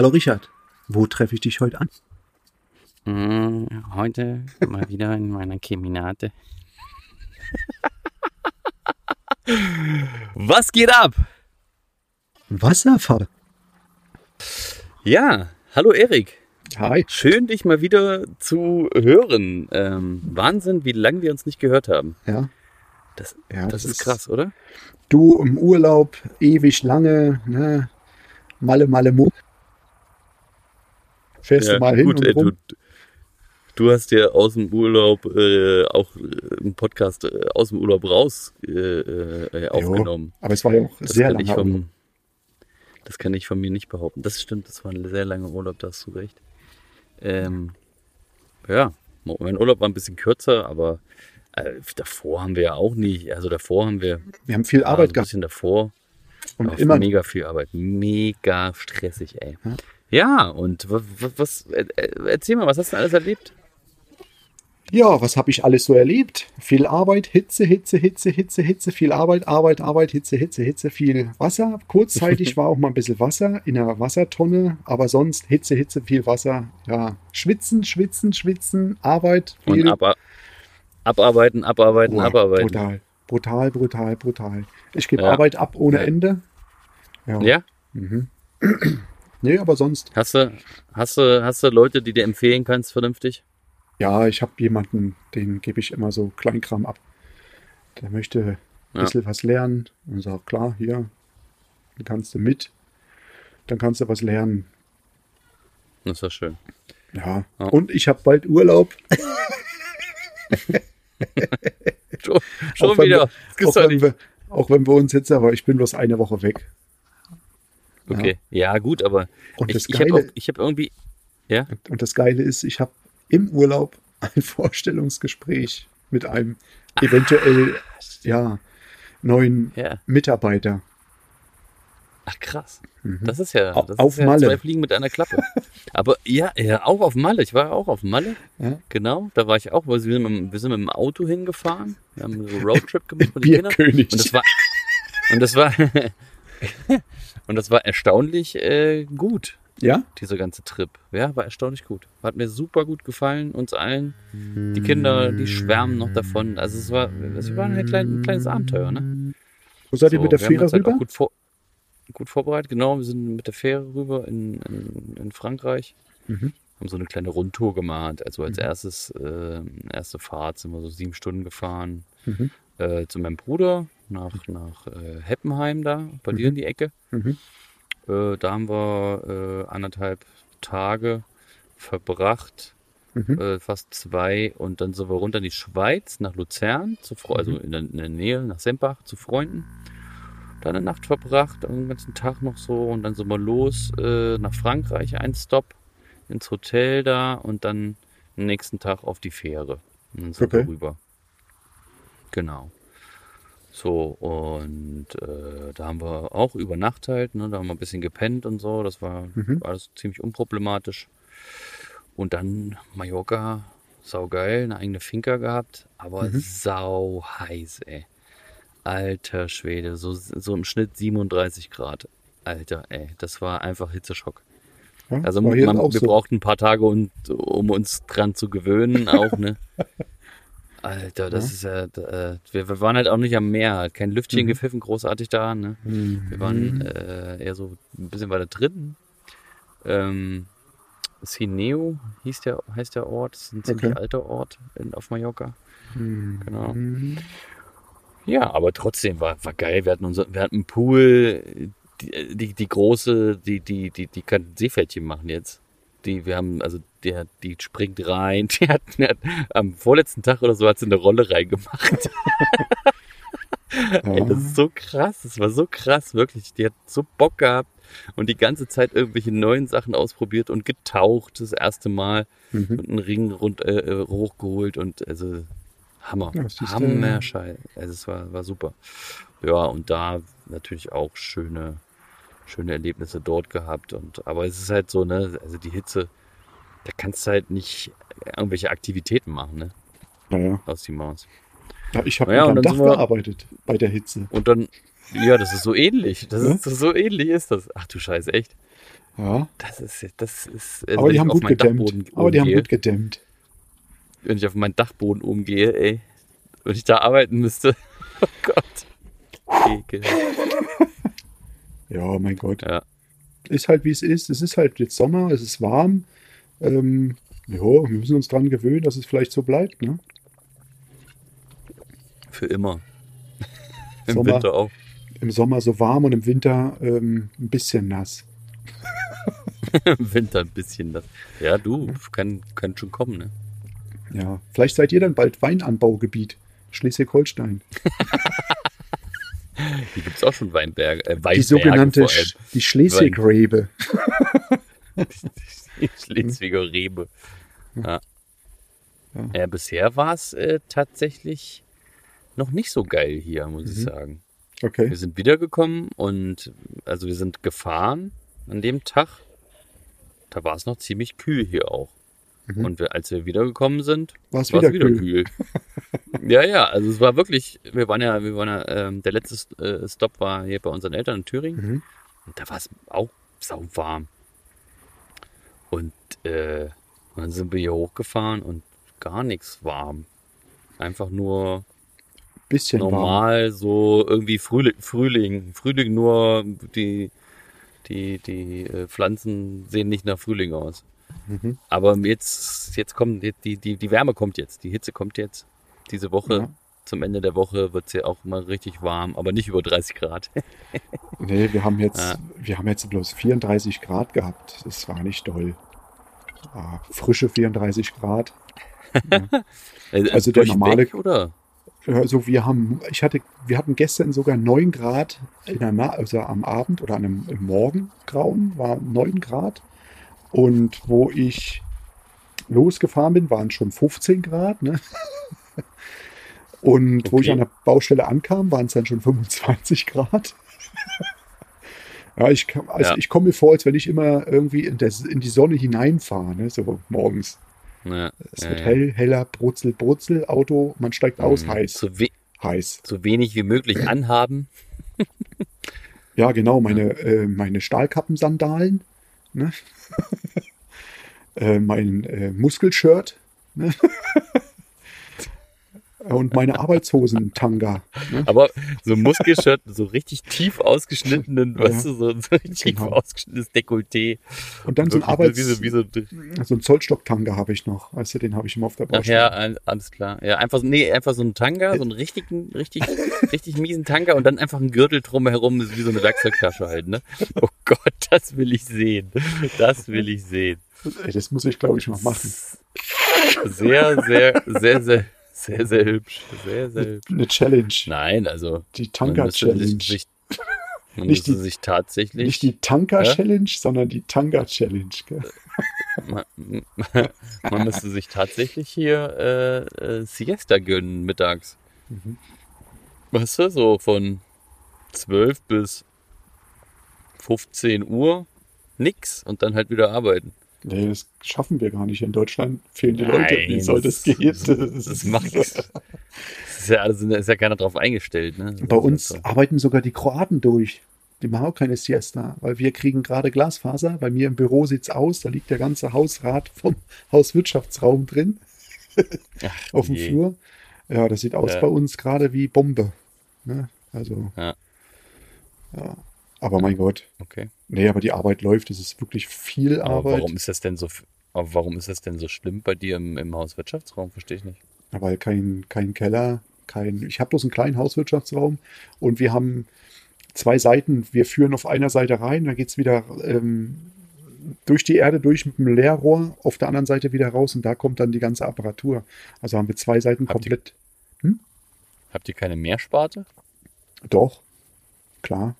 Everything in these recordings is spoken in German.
Hallo Richard, wo treffe ich dich heute an? Hm, heute mal wieder in meiner Keminate. Was geht ab? Wasserfall. Ja, hallo Erik. Hi. Schön, dich mal wieder zu hören. Ähm, Wahnsinn, wie lange wir uns nicht gehört haben. Ja, Das, ja das, ist krass, oder? Du im Urlaub, ewig lange, ne? Malle, Malle, Muck. Fährst du mal hin gut, und ey, rum? du, du hast ja aus dem Urlaub äh, auch äh, einen Podcast äh, aus dem Urlaub raus äh, äh, aufgenommen. Aber es war ja auch Das sehr lange. Urlaub. Das kann ich von mir nicht behaupten. Das stimmt, das war ein sehr langer Urlaub, da hast du recht. Ähm, ja, mein Urlaub war ein bisschen kürzer, aber äh, davor haben wir ja auch nicht. Also davor haben wir Wir haben viel ja, Arbeit ein gehabt bisschen davor. und immer mega viel Arbeit, mega stressig, ey. Ja. Ja, und was, äh, äh, erzähl mal, was hast du denn alles erlebt? Ja, was habe ich alles so erlebt? Viel Arbeit, Hitze, Hitze, Hitze, Hitze, Hitze, viel Arbeit, Arbeit, Arbeit, Hitze, Hitze, Hitze, viel Wasser. Kurzzeitig war auch mal ein bisschen Wasser in einer Wassertonne, aber sonst Hitze, Hitze, viel Wasser. Ja, schwitzen, schwitzen, schwitzen, Arbeit, Und viel. ab, abarbeiten, abarbeiten, Boah, abarbeiten. Brutal, brutal, brutal, brutal. Ich gebe Ja. Arbeit ab ohne Ja. Ende. Ja. Ja? Nee, aber sonst. Hast du, hast du, hast du Leute, die dir empfehlen kannst, vernünftig? Ja, ich habe jemanden, den gebe ich immer so Kleinkram ab. Der möchte ein Ja. bisschen was lernen und sagt, klar, hier, dann kannst du mit, dann kannst du was lernen. Das ist ja schön. Ja. Ja. Und ich habe bald Urlaub. Schon, schon Auch wenn wieder. wir- Auch wenn, wir, auch wenn wir uns jetzt, aber ich bin bloß eine Woche weg. Okay. Ja, gut, aber Und ich, ich habe hab irgendwie. Ja? Und das Geile ist, ich habe im Urlaub ein Vorstellungsgespräch mit einem eventuell ja, neuen Ja. Mitarbeiter. Ach krass. Das ist ja, das auf ist ja Malle. zwei Fliegen mit einer Klappe. Aber ja, ja, auch auf Malle. Ich war auch auf Malle. Ja. Genau, da war ich auch, weil wir sind, mit, dem- wir sind mit dem Auto hingefahren. Wir haben so einen Roadtrip gemacht mit den Kindern. Und das war, und das war, und das war erstaunlich äh, gut, Ja? dieser ganze Trip. Ja, war erstaunlich gut. Hat mir super gut gefallen, uns allen. Die Kinder, die schwärmen noch davon. Also es war, es war ein, klein, ein kleines Abenteuer, ne? Wo seid ihr So, mit der Fähre halt rüber? gut, vor, gut vorbereitet, genau. Wir sind mit der Fähre rüber in, in, in Frankreich. Mhm. Haben so eine kleine Rundtour gemacht. Also als erstes, äh, erste Fahrt sind wir so sieben Stunden gefahren Mhm. Äh, zu meinem Bruder nach, nach äh, Heppenheim da, bei dir in die Ecke. Mhm. Äh, da haben wir äh, anderthalb Tage verbracht, Mhm. äh, fast zwei. Und dann sind wir runter in die Schweiz, nach Luzern, zu, Fre- also in der, in der Nähe, nach Sempach, zu Freunden. Da eine Nacht verbracht, den ganzen Tag noch so. Und dann sind wir los äh, nach Frankreich, ein Stop ins Hotel da und dann nächsten Tag auf die Fähre. Und dann sind Okay. wir rüber. Genau. So, und äh, da haben wir auch über Nacht halt, ne, da haben wir ein bisschen gepennt und so, das war Mhm. alles ziemlich unproblematisch. Und dann Mallorca, saugeil, eine eigene Finca gehabt, aber Mhm. sau heiß, ey. Alter Schwede, so, so im Schnitt 37 Grad. Alter, ey, das war einfach Hitzeschock. Ja, Also man, wir so. brauchten ein paar Tage, um, um uns dran zu gewöhnen, auch, ne? Alter, das ist ja, äh, wir, wir waren halt auch nicht am Meer, kein Lüftchen Mhm. gepfiffen, großartig da, ne? Mhm. Wir waren äh, eher so ein bisschen weiter drin. Ähm, Sineo hieß der, heißt der Ort, das ist ein ziemlich Okay. alter Ort in, auf Mallorca. Mhm. Genau. Ja, aber trotzdem war, war geil. Wir hatten, unser, wir hatten einen Pool, die, die, die große, die, die, die, die kann Seepferdchen machen jetzt. Die, wir haben, also der, die springt rein. Die hat, die hat am vorletzten Tag oder so hat sie eine Rolle reingemacht. Ey, das ist so krass. Das war so krass, wirklich. Die hat so Bock gehabt und die ganze Zeit irgendwelche neuen Sachen ausprobiert und getaucht das erste Mal Mhm. und einen Ring rund, äh, äh, hochgeholt und also Hammer. Ja, siehst du. Hammer Scheiß. Also es war, war super. Ja, und da natürlich auch schöne, schöne Erlebnisse dort gehabt. Und aber es ist halt so, ne, also die Hitze, da kannst du halt nicht irgendwelche Aktivitäten machen, ne? Naja. Aus die Maus. Ja, ich habe Ja, unterm und dann Dach wir- gearbeitet bei der Hitze. Und dann, ja, das ist so ähnlich. Das Ja? ist so ähnlich ist das. Ach du Scheiße, echt. Ja, Das ist, das ist. also aber die haben gut gedämmt. Dachboden Aber die haben gut gedämmt. Wenn ich auf meinen Dachboden umgehe, ey, wenn ich da arbeiten müsste. Oh Gott. Ekel. Ja, mein Gott. Ja. Ist halt wie es ist. Es ist halt jetzt Sommer, es ist warm. Ähm, ja, wir müssen uns dran gewöhnen, dass es vielleicht so bleibt. Ne? Für immer. Im Sommer. Winter auch. Im Sommer so warm und im Winter ähm, ein bisschen nass. Im Winter ein bisschen das. Ja, du, kann, kann schon kommen, ne? Ja, vielleicht seid ihr dann bald Weinanbaugebiet. Schleswig-Holstein. Hier gibt es auch schon Weinberge. Äh, Weinberge Die sogenannte. Sch die Schleswig-Rebe. Schleswiger Rebe. Ja. Ja. Ja, bisher war es äh, tatsächlich noch nicht so geil hier, muss ich Mhm. sagen. Okay. Wir sind wiedergekommen und also wir sind gefahren an dem Tag. Da war es noch ziemlich kühl hier auch. Mhm. Und wir, als wir wiedergekommen sind, War es war wieder, es wieder kühl. kühl. ja, ja, also es war wirklich, wir waren ja, wir waren ja, ähm, der letzte äh, Stopp war hier bei unseren Eltern in Thüringen. Mhm. Und da war es auch sauwarm. Und äh, dann sind wir hier hochgefahren und gar nichts warm. Einfach nur Bisschen warm. normal, so irgendwie Frühling, Frühling, Frühling nur die, die, die äh, Pflanzen sehen nicht nach Frühling aus. Mhm. Aber jetzt, jetzt kommt, die, die die Wärme kommt jetzt, die Hitze kommt jetzt. Diese Woche, Ja. zum Ende der Woche wird es ja auch mal richtig warm, aber nicht über 30 Grad. Nee, wir haben jetzt, Ja. wir haben jetzt bloß 34 Grad gehabt. Das war nicht doll. Ah, frische 34 Grad. Also der normale- Durchweg, oder? Also wir haben, ich hatte, wir hatten gestern sogar 9 Grad in der Na also am Abend oder an einem im Morgengrauen war 9 Grad. Und wo ich losgefahren bin, waren schon 15 Grad. Ne? Und wo ich Okay. an der Baustelle ankam, waren es dann schon 25 Grad. ja, ich, kam- also Ja. ich komme mir vor, als wenn ich immer irgendwie in, der, in die Sonne hineinfahre, ne? so morgens. Ja, Es wird hell, heller, brutzel, brutzel, Auto, man steigt aus, Mhm. heiß, So, heiß. so wenig wie möglich anhaben. Ja, genau, meine, äh, meine Stahlkappensandalen, ne? äh, mein äh, Muskelshirt ne? Und meine Arbeitshosen-Tanga. Ne? Aber so ein Muskelshirt, so richtig tief ausgeschnittenen, Ja, weißt du, so, so richtig tief genau. ausgeschnittenes Dekolleté. Und dann so ein, Arbeits wie so, wie so, so ein Zollstock-Tanga habe ich noch. Weißt du, den habe ich immer auf der Ach Baustelle. ja, all- alles klar. Ja, einfach, so- nee, einfach so ein Tanga, so einen richtigen, richtig, richtig miesen Tanga und dann einfach ein Gürtel drumherum, ist wie so eine Werkzeugtasche halt, ne? Oh Gott, das will ich sehen. Das will ich sehen. Ey, das muss ich, glaube ich, mal machen. Sehr, sehr, sehr, sehr, sehr, sehr hübsch. Sehr, sehr hübsch. Eine Challenge. Nein, also. Die. Sich, man Nicht die- sich tatsächlich. Nicht die Tanka-Challenge, sondern die Tanga-Challenge. gell? Man, man müsste sich tatsächlich hier äh, äh, Siesta gönnen mittags. Mhm. Weißt du, so von 12 bis 15 Uhr nix und dann halt wieder arbeiten. Nee, das schaffen wir gar nicht. In Deutschland fehlen die Nein, Leute. Wie soll das gehen? Das, das macht das ist ja, also, ist ja keiner drauf eingestellt. Ne? Bei uns halt arbeiten sogar die Kroaten durch. Die machen auch keine Siesta, weil wir kriegen gerade Glasfaser. Bei mir im Büro sieht's aus, da liegt der ganze Hausrat vom Hauswirtschaftsraum drin so. Ach, auf dem je. Flur. Ja, das sieht aus Ja. bei uns gerade wie Bombe. Ne? Also, Ja. ja. Aber mein Gott. Okay. Nee, aber die Arbeit läuft. Es ist wirklich viel Aber Arbeit. warum ist das denn so? warum ist das denn so schlimm bei dir im, im Hauswirtschaftsraum? Verstehe ich nicht. weil kein, kein Keller, kein. Ich habe bloß einen kleinen Hauswirtschaftsraum und wir haben zwei Seiten. Wir führen auf einer Seite rein, dann geht's wieder ähm, durch die Erde durch mit dem Leerrohr, auf der anderen Seite wieder raus und da kommt dann die ganze Apparatur. Also haben wir zwei Seiten Habt ihr- komplett. Habt ihr keine Meersparte? Doch, klar.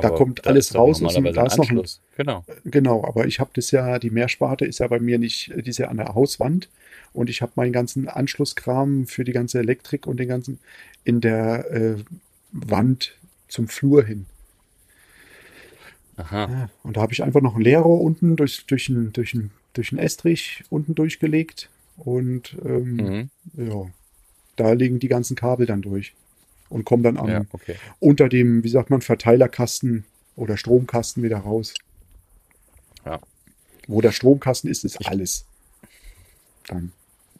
Da kommt da alles raus normalerweise da ist noch ein- Anschluss. Genau. Genau, aber ich habe das ja, die Mehrsparte ist ja bei mir nicht, die ist ja an der Hauswand und ich habe meinen ganzen Anschlusskram für die ganze Elektrik und den ganzen in der äh, Wand zum Flur hin. Aha. Ja, und da habe ich einfach noch ein Leerrohr unten durch, durch, ein, durch, ein, durch einen Estrich unten durchgelegt und ähm, Mhm. ja, da liegen die ganzen Kabel dann durch und kommen dann am, Ja, okay. unter dem, wie sagt man, Verteilerkasten oder Stromkasten wieder raus. Ja. Wo der Stromkasten ist, ist alles. Dann,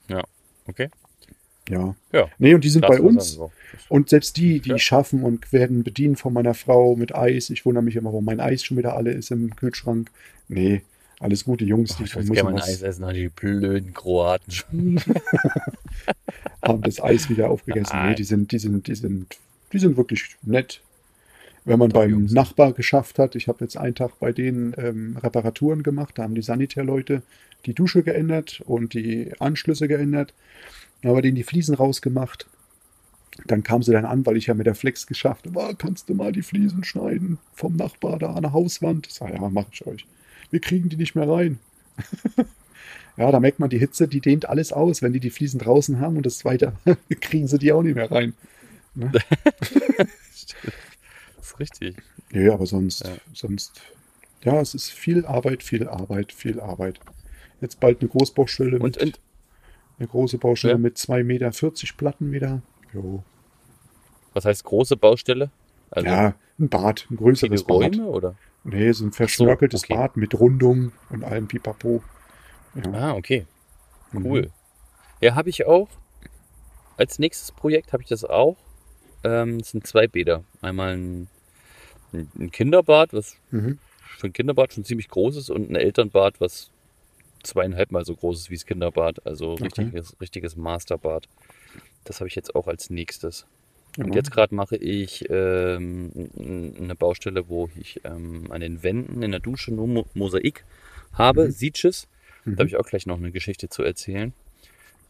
Ja, okay. ja. Ja. Nee, und die sind bei Glasfaser, uns. so. Und selbst die, die Ja. schaffen und werden bedient von meiner Frau mit Eis. Ich wundere mich immer, warum mein Eis schon wieder alle ist im Kühlschrank. Nee, alles gute Jungs, Oh, die ich würde müssen gerne mein was- Eis essen, die blöden Kroaten schon. haben das Eis wieder aufgegessen. Nee, die sind, die sind, die sind, die sind wirklich nett. Wenn man Top beim Jungs. Nachbar geschafft hat, ich habe jetzt einen Tag bei denen ähm, Reparaturen gemacht, da haben die Sanitärleute die Dusche geändert und die Anschlüsse geändert, dann haben wir denen die Fliesen rausgemacht. Dann kam sie dann an, weil ich ja mit der Flex geschafft habe, "Ah, kannst du mal die Fliesen schneiden vom Nachbar da an der Hauswand? Ich sage, ja, mach ich euch. Wir kriegen die nicht mehr rein. Ja, da merkt man, die Hitze, die dehnt alles aus. Wenn die die Fliesen draußen haben und das weiter, kriegen sie die auch nicht mehr rein. Das ist richtig. Nö, aber sonst, Ja. sonst, ja, es ist viel Arbeit, viel Arbeit, viel Arbeit. Jetzt bald eine Großbaustelle Und, mit, und eine große Baustelle Ja. mit 2,40 Meter Platten wieder. Jo. was heißt große Baustelle? Also ja, ein Bad, ein größeres Bad. Räume oder? Nee, so ein verschnörkeltes okay. Bad mit Rundung und allem Pipapo. Ja. Ah, okay. Mhm. Cool. Ja, habe ich auch. Als nächstes Projekt habe ich das auch. Ähm, es sind zwei Bäder. Einmal ein, ein Kinderbad, was Mhm. für ein Kinderbad schon ziemlich groß ist, und ein Elternbad, was zweieinhalb Mal so groß ist wie das Kinderbad. Also Okay. richtiges, richtiges Masterbad. Das habe ich jetzt auch als nächstes. Und Ja. jetzt gerade mache ich ähm, eine Baustelle, wo ich ähm, an den Wänden in der Dusche nur Mo Mosaik habe, Mhm. Sieges. Mhm. Da habe ich auch gleich noch eine Geschichte zu erzählen.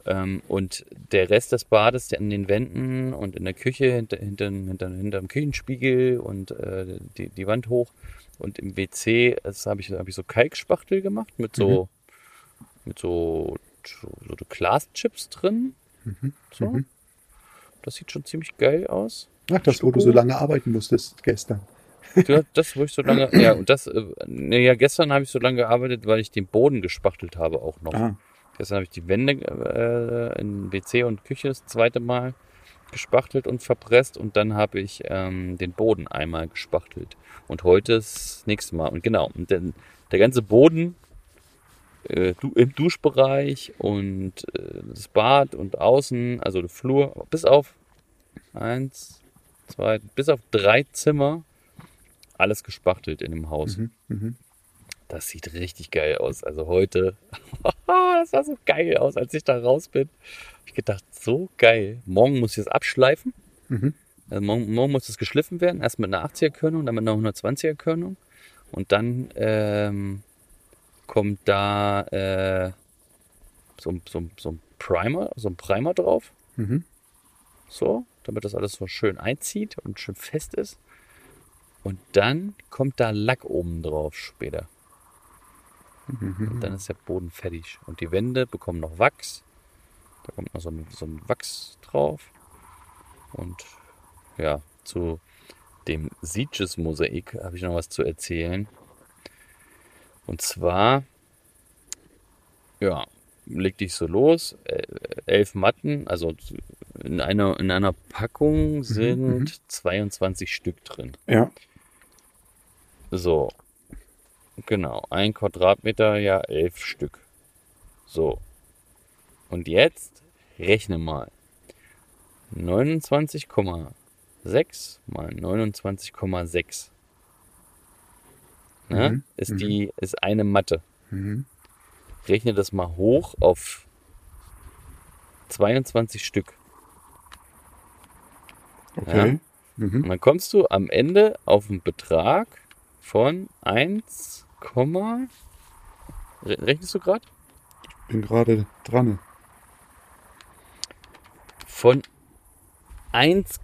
Ähm, und der Rest des Bades, der an den Wänden und in der Küche, hinter, hinter, hinter, hinterm Küchenspiegel und äh, die, die Wand hoch und im WC, das habe ich, hab ich so Kalkspachtel gemacht mit so, mit so, so, so Glaschips drin. Mhm. So. Mhm. Das sieht schon ziemlich geil aus. Ach, das, wo du so lange arbeiten musstest gestern. Ja, das, wo ich so lange, ja, und das, äh, nee, ja, gestern habe ich so lange gearbeitet, weil ich den Boden gespachtelt habe auch noch. Ah, Gestern habe ich die Wände äh, in WC und Küche das zweite Mal gespachtelt und verpresst und dann habe ich ähm, den Boden einmal gespachtelt. Und heute ist das nächste Mal. Und genau, und der, der ganze Boden äh, du, im Duschbereich und äh, das Bad und außen, also der Flur, bis auf eins, zwei, bis auf drei Zimmer, alles gespachtelt in dem Haus. mhm. Mhm. Das sieht richtig geil aus. Also heute, das sah so geil aus, als ich da raus bin. Hab Ich gedacht, so geil. Morgen muss ich das abschleifen. Mhm. Also morgen, morgen muss es geschliffen werden. Erst mit einer 80er-Körnung, dann mit einer 120er-Körnung. Und dann ähm, kommt da äh, so, ein- so, so ein Primer, so ein Primer drauf. Mhm. So, damit das alles so schön einzieht und schön fest ist. Und dann kommt da Lack oben drauf später. Mhm. Und dann ist der Boden fertig. Und die Wände bekommen noch Wachs. Da kommt noch so ein, so ein Wachs drauf. Und ja, zu dem Sieges-Mosaik habe ich noch was zu erzählen. Und zwar, ja, leg dich so los. äh, Elf Matten, also in einer, in einer Packung sind mhm. 22 Stück drin. Ja. So. Genau. Ein Quadratmeter, ja, elf Stück. So. Und jetzt rechne mal. 29,6 mal 29,6. Ne? Mhm, Ist mhm. die, ist eine Matte. Mhm. Rechne das mal hoch auf 22 Stück. Okay. Und Mhm. dann kommst du am Ende auf einen Betrag von 1, Re- rechnest du gerade? Bin gerade dran. Von 1,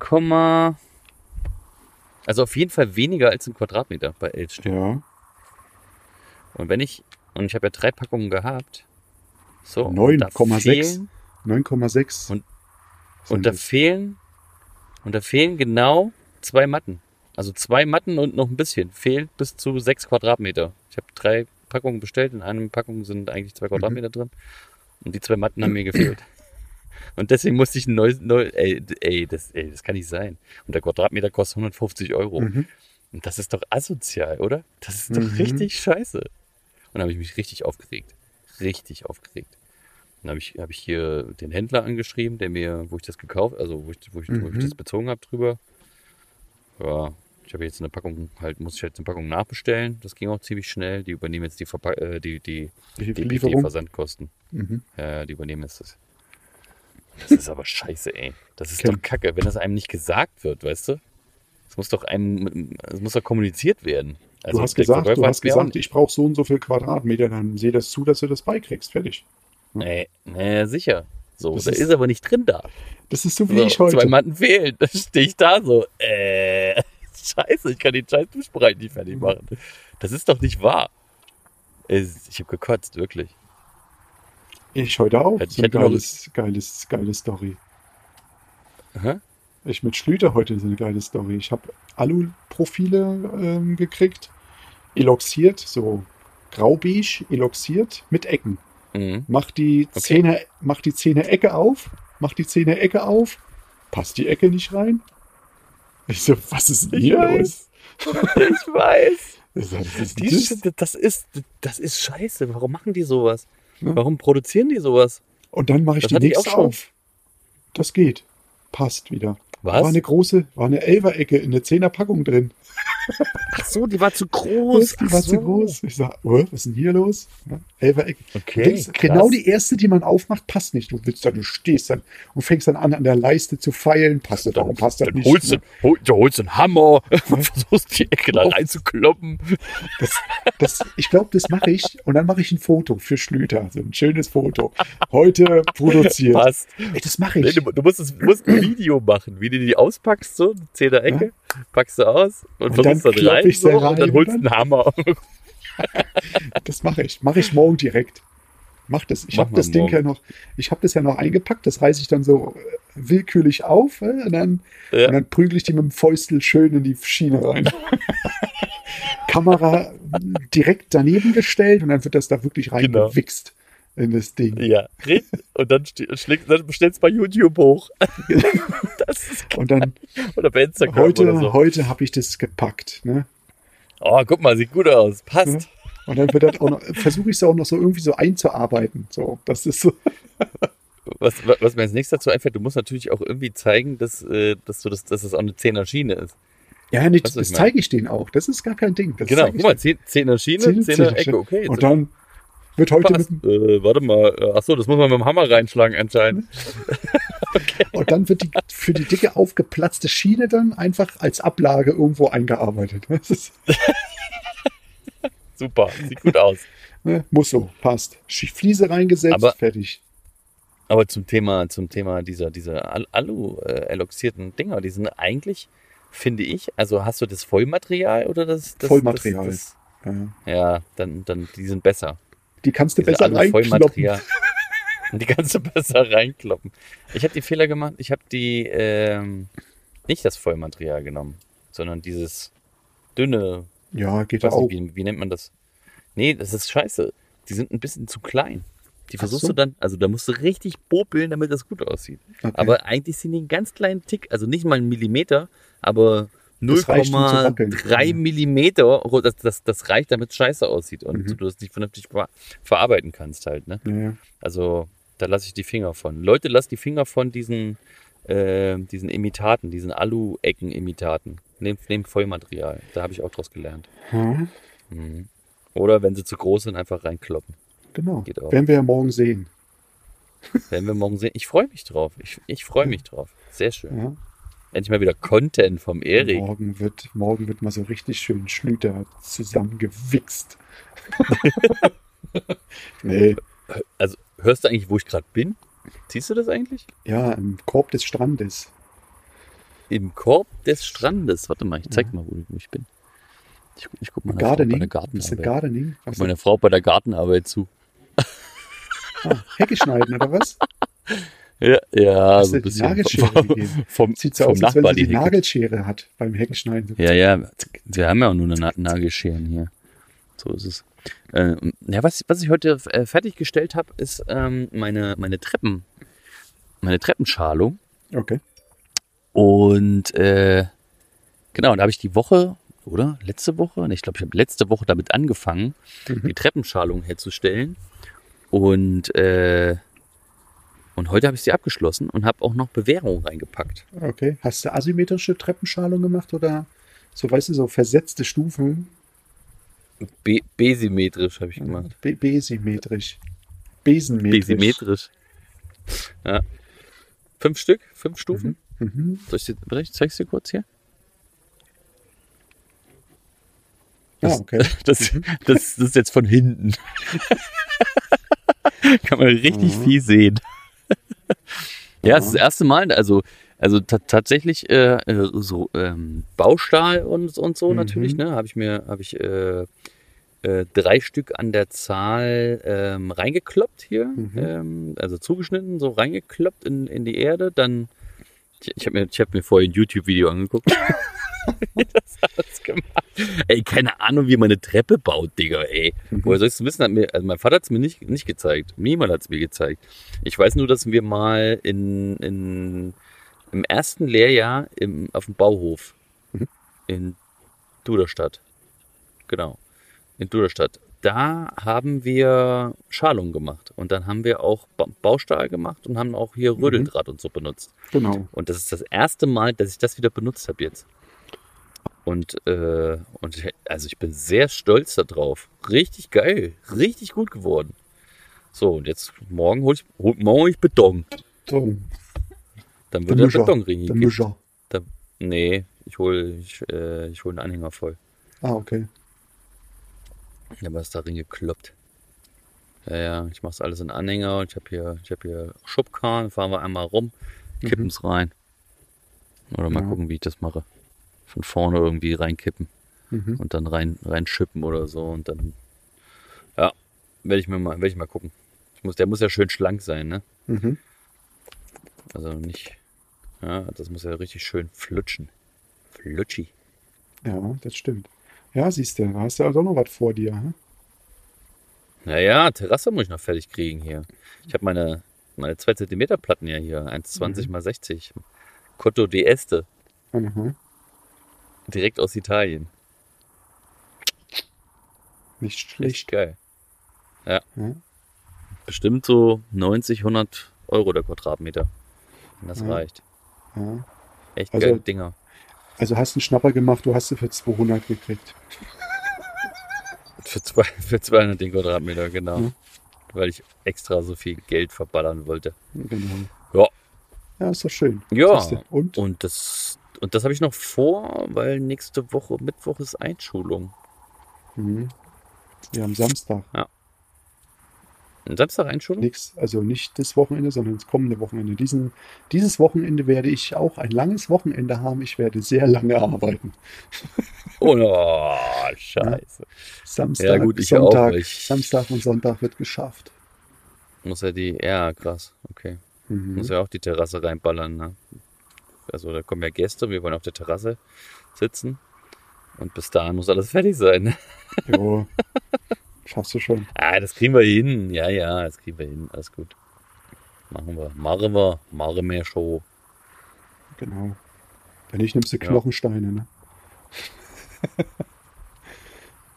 also auf jeden Fall weniger als ein Quadratmeter bei Elstück. Ja. Und wenn ich, und ich habe ja drei Packungen gehabt, so, und da 9,6. fehlen- 9,6. Und- Und da fehlen, und da fehlen genau zwei Matten. Also zwei Matten und noch ein bisschen. Fehlen bis zu sechs Quadratmeter. Ich habe drei Packungen bestellt. In einer Packung sind eigentlich zwei Quadratmeter drin. Und die zwei Matten haben mir gefehlt. Und deswegen musste ich ein neues, neu, ey, ey, das, ey, das kann nicht sein. Und der Quadratmeter kostet 150 Euro. Mhm. Und das ist doch asozial, oder? Das ist doch Mhm. richtig scheiße. Und da habe ich mich richtig aufgeregt. Richtig aufgeregt. Dann habe ich, hab ich hier den Händler angeschrieben, der mir, wo ich das gekauft, also wo ich, wo ich, wo ich Mhm. das bezogen habe drüber. Ja, ich habe jetzt eine Packung, halt, muss ich jetzt eine Packung nachbestellen. Das ging auch ziemlich schnell. Die übernehmen jetzt die, Verpack äh, die, die, Die die, die. Versandkosten. Mhm. Ja, die übernehmen jetzt das. Das ist aber scheiße, ey. Das ist Okay. doch kacke, wenn das einem nicht gesagt wird, weißt du? Es muss doch einem, es muss doch kommuniziert werden. Also du hast gesagt, du hast gesagt, ich brauche so und so viel Quadratmeter, dann seh das zu, dass du das beikriegst. Fertig. Nee, nee, sicher. So, Das da ist- ist, aber nicht drin da. Das ist so wie So, ich heute. Zwei Matten fehlen. Da stehe ich da so, äh, scheiße, ich kann den scheiß Duschbereich nicht fertig machen. Das ist doch nicht wahr. Ich habe gekotzt, wirklich. Ich heute auch. Ich So hätte geiles, geiles, geile Story. Hä? Ich mit Schlüter heute so eine geile Story. Ich habe Alu-Profile ähm, gekriegt, eloxiert, so grau-beige, eloxiert mit Ecken. Mhm. Mach die Okay. Zehner, mach die Zehner-Ecke auf, mach die Zehner-Ecke auf, passt die Ecke nicht rein. Ich so, was ist denn Ich hier weiß. los? Ich weiß. Ich was ist das? Das, ist, das ist scheiße. Warum machen die sowas? Ja. Warum produzieren die sowas? Und dann mache ich Das die ich nächste schon. auf. Das geht. Passt wieder. Was? War eine große, war eine Elfer-Ecke in der Zehner-Packung drin. Ach so, die war zu groß. die war so. zu groß. Ich sag, oh, was ist denn hier los? Ja, Elfer-Ecke. Okay, Du denkst, genau die erste, die man aufmacht, passt nicht. Du willst dann, du stehst dann und fängst dann an, an der Leiste zu feilen. Passt das? Warum passt das Dann nicht? holst du, ne? hol, du holst einen Hammer und versuchst die Ecke da Oh. reinzukloppen. Das, das, ich glaube, das mache ich. Und dann mache ich ein Foto für Schlüter. So ein schönes Foto. Heute produziert. Passt. Ey, das mache Nee, ich. du, du musst, es, musst ein Video machen, wie du die auspackst, so, eine Zehner-Ecke, packst du aus und, Und versuchst dann rein ich sie so, rein und dann holst du einen Hammer. Das mache ich. Mache ich morgen direkt. Mach das. Ich habe das Ding morgen. ja noch, ich habe das ja noch eingepackt. Das reiße ich dann so äh, willkürlich auf äh, und dann, Ja. und dann prügel ich die mit dem Fäustel schön in die Schiene rein. Kamera direkt daneben gestellt und dann wird das da wirklich Genau. reingewichst in das Ding. Ja. Und dann, schlägst, dann bestellst du bei YouTube hoch. Und dann oder bei Instagram heute, oder so. heute habe ich das gepackt. Ne? Oh, guck mal, sieht gut aus. Passt. Und dann wird das auch noch, versuche ich es auch noch so irgendwie so einzuarbeiten. So, das ist so. Was, wa- was mir als nächstes dazu einfällt, du musst natürlich auch irgendwie zeigen, dass, äh, dass, du das, dass das auch eine Zehner-Schiene ist. Ja, nicht, das zeige ich denen auch. Das ist gar kein Ding. Das genau, guck mal, Zehn- Zehner-Schiene, Zehn- Zehner-Ecke, Zehner- okay. Und dann wird heute mit, passt. Äh, warte mal, äh, ach so, das muss man mit dem Hammer reinschlagen anscheinend. und dann wird die für die dicke aufgeplatzte Schiene dann einfach als Ablage irgendwo eingearbeitet. Super, sieht gut aus. ne, muss so, passt. Fliese reingesetzt, Aber- fertig. Aber zum Thema, zum Thema dieser, dieser Al- Alu-eloxierten Dinger, die sind eigentlich, finde ich, also hast du das Vollmaterial oder das, das Vollmaterial. Das, Ja. das, ja, dann, dann, die sind besser. Die kannst du Diese besser reinkloppen. Alu-Vollmaterial. Die kannst du besser reinkloppen. Ich habe die Fehler gemacht, ich habe die, ähm, nicht das Vollmaterial genommen, sondern dieses dünne, Ja, geht auch. nicht, wie, wie nennt man das? Nee, das ist scheiße. Die sind ein bisschen zu klein. Die versuchst so. du dann, also da musst du richtig popeln, damit das gut aussieht. Okay. Aber eigentlich sind die einen ganz kleinen Tick, also nicht mal einen Millimeter, aber Das reicht, um zu wackeln. 0,3 Ja. Millimeter, das, das, das reicht, damit es scheiße aussieht und Mhm. du das nicht vernünftig ver verarbeiten kannst halt. Ne? ja. Also da lasse ich die Finger von. Leute, lasst die Finger von diesen, äh, diesen Imitaten, diesen Alu-Ecken-Imitaten. Nehmt, nehmt Vollmaterial. Da habe ich auch draus gelernt. Hm, Mhm. Oder wenn sie zu groß sind, einfach reinkloppen. Genau. Geht auch. Werden wir ja morgen sehen. Werden wir morgen sehen. Ich freue mich drauf. Ich, ich freue mich drauf. Sehr schön. Ja. Endlich mal wieder Content vom Erik. Morgen wird, morgen wird mal so richtig schön Schlüter zusammengewichst. nee, Also, hörst du eigentlich, wo ich gerade bin? Siehst du das eigentlich? ja, im Korb des Strandes. im Korb des Strandes. Warte mal, ich zeig mal, wo, ich bin. Ich, ich guck mal Gardening. bei der. Gardening. Guck Was meiner Frau bei der Gartenarbeit zu. ah, Hecke schneiden oder was? Ja, ja, so ein bisschen. Nagelschere Vom, vom, Sieht so vom aus, als wenn sie die die. Nagelschere hat beim Heckenschneiden. Ja, ja, wir haben ja auch nur eine Na- Nagelscheren hier. So ist es. Äh, ja, was, was ich heute äh, fertiggestellt habe, ist ähm, meine, meine Treppen, meine Treppenschalung. Okay. Und äh, genau, da habe ich die Woche, oder? Letzte Woche? Nee, Ich glaube, ich habe letzte Woche damit angefangen, Mhm. die Treppenschalung herzustellen. Und, äh, und heute habe ich sie abgeschlossen und habe auch noch Bewährung reingepackt. Okay. Hast du asymmetrische Treppenschalung gemacht oder so, weißt du, so versetzte Stufen? Be besymmetrisch habe ich gemacht. Be besymmetrisch. Besenmetrisch. Besymmetrisch. Ja. Fünf Stück, fünf Stufen. Mhm. Soll ich dir, warte, ich zeig's dir kurz hier? Ah, Das- okay. Das, das, das ist jetzt von hinten. Kann man richtig Mhm. viel sehen. ja, es ist das erste Mal, also, also ta tatsächlich äh, äh, so ähm, Baustahl und, und so Mhm. natürlich, ne, habe ich mir, habe ich äh, äh, drei Stück an der Zahl ähm, reingekloppt hier, Mhm. ähm, also zugeschnitten, so reingekloppt in, in die Erde, dann ich, ich habe mir, ich hab mir vorher ein YouTube-Video angeguckt. Das alles gemacht. Ey, keine Ahnung, wie man eine Treppe baut, Digga, ey. Mhm. Woher soll ich es wissen? Hat mir, also mein Vater hat es mir nicht, nicht gezeigt. Niemand hat es mir gezeigt. Ich weiß nur, dass wir mal in, in, im ersten Lehrjahr im, auf dem Bauhof Mhm. in Duderstadt, genau, in Duderstadt, da haben wir Schalung gemacht. Und dann haben wir auch ba Baustahl gemacht und haben auch hier Mhm. Rödeldraht und so benutzt. Genau. Und das ist das erste Mal, dass ich das wieder benutzt habe jetzt. Und, äh, und ich, also ich bin sehr stolz darauf. Richtig geil. Richtig gut geworden. So, und jetzt morgen hol ich, hol, morgen hol ich Beton. So, Dann der wird der Mischer. Betonring Der. Mischer. Da, nee, ich hole ich, äh, ich hol einen Anhänger voll. Ah, okay. Ja, aber ist da gekloppt. Ja, ja, ich mach's alles in Anhänger und ich habe hier, ich habe hier Schubkarren, fahren wir einmal rum, kippen's rein. Oder mal Ja. gucken, wie ich das mache. Von vorne irgendwie reinkippen Mhm. und dann rein, reinschippen oder so und dann, ja, werde ich mir mal, werde ich mal gucken. Ich muss, der muss ja schön schlank sein, ne? Mhm. Also nicht, ja, das muss ja richtig schön flutschen. Flutschi. Ja, das stimmt. Ja, siehst du, da hast du also auch noch was vor dir. Hm? Naja, Terrasse muss ich noch fertig kriegen hier. Ich habe meine, meine 2 cm Platten ja hier, 1,20 mal 60. Cotto di Este, Aha. direkt aus Italien. Nicht Echt schlecht. geil. Ja. Ja. Bestimmt so 90, 100 Euro der Quadratmeter. Wenn das Ja. reicht. Ja. Echt Also- geile Dinger. Also hast einen Schnapper gemacht, du hast sie für 200 gekriegt. Für, zwei, für 200 den Quadratmeter, genau. Ja. Weil ich extra so viel Geld verballern wollte. Genau. Ja. Ja, ist doch schön. Ja. Du. Und? Und das, und das habe ich noch vor, weil nächste Woche, Mittwoch ist Einschulung. Mhm. Ja, am Samstag. Am Samstag Einschulung? Nix, also nicht das Wochenende, sondern das kommende Wochenende. Diesen, dieses Wochenende werde ich auch ein langes Wochenende haben. Ich werde sehr lange arbeiten. Oh, oh scheiße. Samstag, Ja, gut, Sonntag. Ich- Samstag und Sonntag wird geschafft. Muss ja die, ja, krass, okay. Mhm. Muss ja auch die Terrasse reinballern, ne? Also da kommen ja Gäste, wir wollen auf der Terrasse sitzen. Und bis dahin muss alles fertig sein. ne? Jo, schaffst du schon. Ah, das kriegen wir hin. Ja, ja, das kriegen wir hin. Alles gut. Machen wir. Machen wir. Machen wir Show. Genau. Wenn nicht, nimmst du Ja. Knochensteine, ne?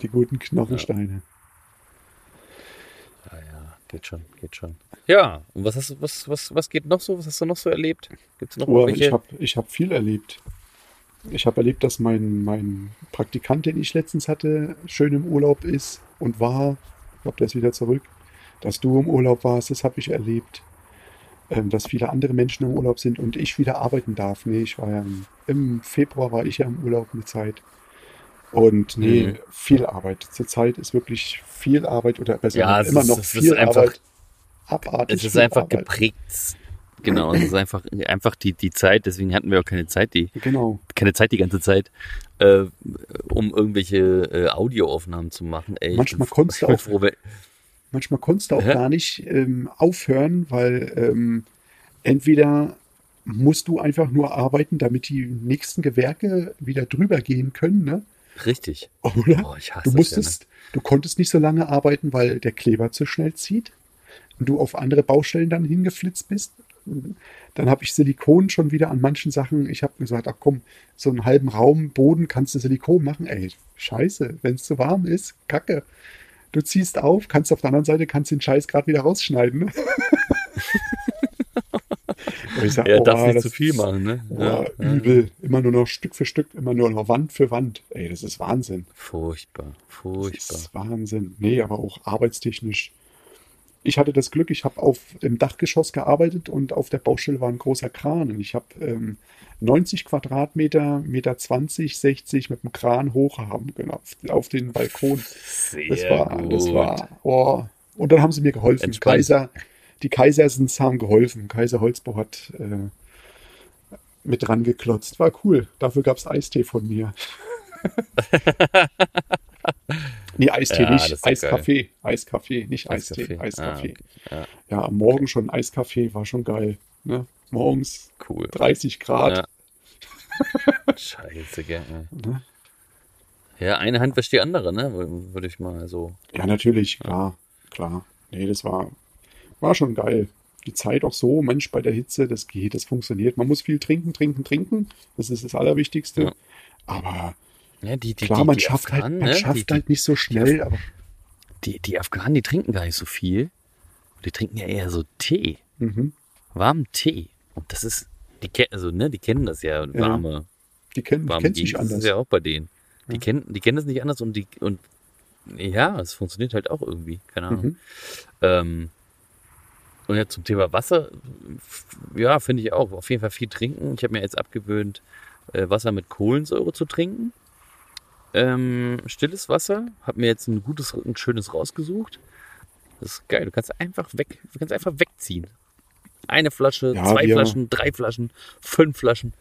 Die guten Knochensteine. Ja, ja, geht schon, geht schon. Ja, und was hast du, was, was, was geht noch so? Was hast du noch so erlebt? Gibt es noch Oh, ich habe ich hab viel erlebt. Ich habe erlebt, dass mein, mein Praktikant, den ich letztens hatte, schön im Urlaub ist und war. Ich glaube, der ist wieder zurück. Dass du im Urlaub warst, das habe ich erlebt. Ähm, dass viele andere Menschen im Urlaub sind und ich wieder arbeiten darf. Nee, ich war ja im, im Februar war ich ja im Urlaub eine Zeit. Und nee, Mhm. viel Arbeit. Zurzeit ist wirklich viel Arbeit oder besser Ja, immer ist- noch viel Arbeit. Abartig es ist einfach Arbeit. geprägt Genau, es ist einfach, einfach die, die Zeit, deswegen hatten wir auch keine Zeit, die, Genau. keine Zeit die ganze Zeit, äh, um irgendwelche äh, Audioaufnahmen zu machen. Ey, Manchmal konntest du auch- froh, Manchmal konntest du auch Hä? gar nicht ähm, aufhören, weil ähm, entweder musst du einfach nur arbeiten, damit die nächsten Gewerke wieder drüber gehen können, ne? Richtig. Oder? Oh, Du das musstest, du konntest nicht so lange arbeiten, weil der Kleber zu schnell zieht und du auf andere Baustellen dann hingeflitzt bist. Dann habe ich Silikon schon wieder an manchen Sachen. Ich habe gesagt, ach komm, so einen halben Raum Boden kannst du Silikon machen. Ey, scheiße, wenn es zu warm ist, kacke. Du ziehst auf, kannst auf der anderen Seite kannst den Scheiß gerade wieder rausschneiden. Ne? Ich sag? Er oh, darf nicht das zu viel machen, ne? Oh, Ja, ja. übel. Immer nur noch Stück für Stück, immer nur noch Wand für Wand. Ey, das ist Wahnsinn. Furchtbar, Das furchtbar. ist Wahnsinn. Nee, aber auch arbeitstechnisch. Ich hatte das Glück, ich habe auf im Dachgeschoss gearbeitet und auf der Baustelle war ein großer Kran. Und ich habe ähm, 90 Quadratmeter, Meter 20, 60 mit dem Kran hochhaben können auf, auf den Balkon. Sehr Das war, gut. das war, oh. Und dann haben sie mir geholfen. Entspannt. Kaiser, die Kaisersens haben geholfen. Kaiser Holzbau hat äh, mit dran geklotzt. War cool. Dafür gab es Eistee von mir. nee, Eistee Ja, nicht. Eiskaffee. Eiskaffee, nicht Eistee. Eiskaffee. Ah, okay. Ja, Ja, am Morgen schon Eiskaffee war schon geil. Ne? Morgens cool. 30 Grad. Ja. Scheiße, gell. Ne? Ja, eine Hand wäscht die andere, ne? Wür- Würde ich mal so. Ja, natürlich, klar, klar. Nee, das war, war schon geil. Die Zeit auch so, Mensch, bei der Hitze, das geht, das funktioniert. Man muss viel trinken, trinken, trinken. Das ist das Allerwichtigste. Aber Ja, die, die, klar, die, man die schafft halt, Afghanen, man ne? schafft die, die, halt nicht so schnell, aber die, die Afghanen, die trinken gar nicht so viel. Die trinken ja eher so Tee. mhm. Warmen Tee. Und das ist, die kennen, also, ne, die kennen das ja, warme, die kennen die warme kennt's nicht Gegend. Das anders. ist ja auch bei denen. Die Ja. kennen, die kennen das nicht anders und die, und ja, es funktioniert halt auch irgendwie. Keine Ahnung. Mhm. Ähm, und ja, zum Thema Wasser, ja, finde ich auch. Auf jeden Fall viel trinken. Ich habe mir jetzt abgewöhnt, äh, Wasser mit Kohlensäure zu trinken. Ähm, stilles Wasser. Habe mir jetzt ein gutes, ein schönes rausgesucht. Das ist geil. Du kannst einfach weg, du kannst einfach wegziehen. Eine Flasche, Ja, zwei Flaschen, drei Flaschen, fünf Flaschen.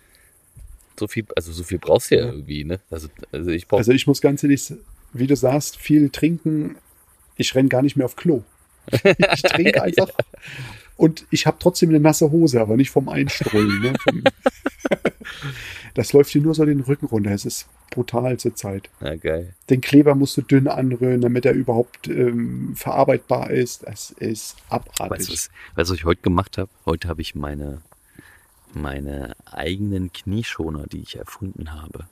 So viel, also so viel brauchst du ja, Ja. irgendwie, ne? Also, also ich brauche Also ich muss ganz ehrlich, wie du sagst, viel trinken. Ich renn gar nicht mehr auf Klo. Ich trinke einfach. Und ich habe trotzdem eine nasse Hose, aber nicht vom Einstrollen. Ne? Vom das läuft dir nur so den Rücken runter. Es ist brutal zur Zeit. Ja, geil. Den Kleber musst du dünn anrühren, damit er überhaupt ähm, verarbeitbar ist. Das ist abartig. Weißt du, was, weißt was ich heute gemacht habe? Heute habe ich meine, meine eigenen Knieschoner, die ich erfunden habe,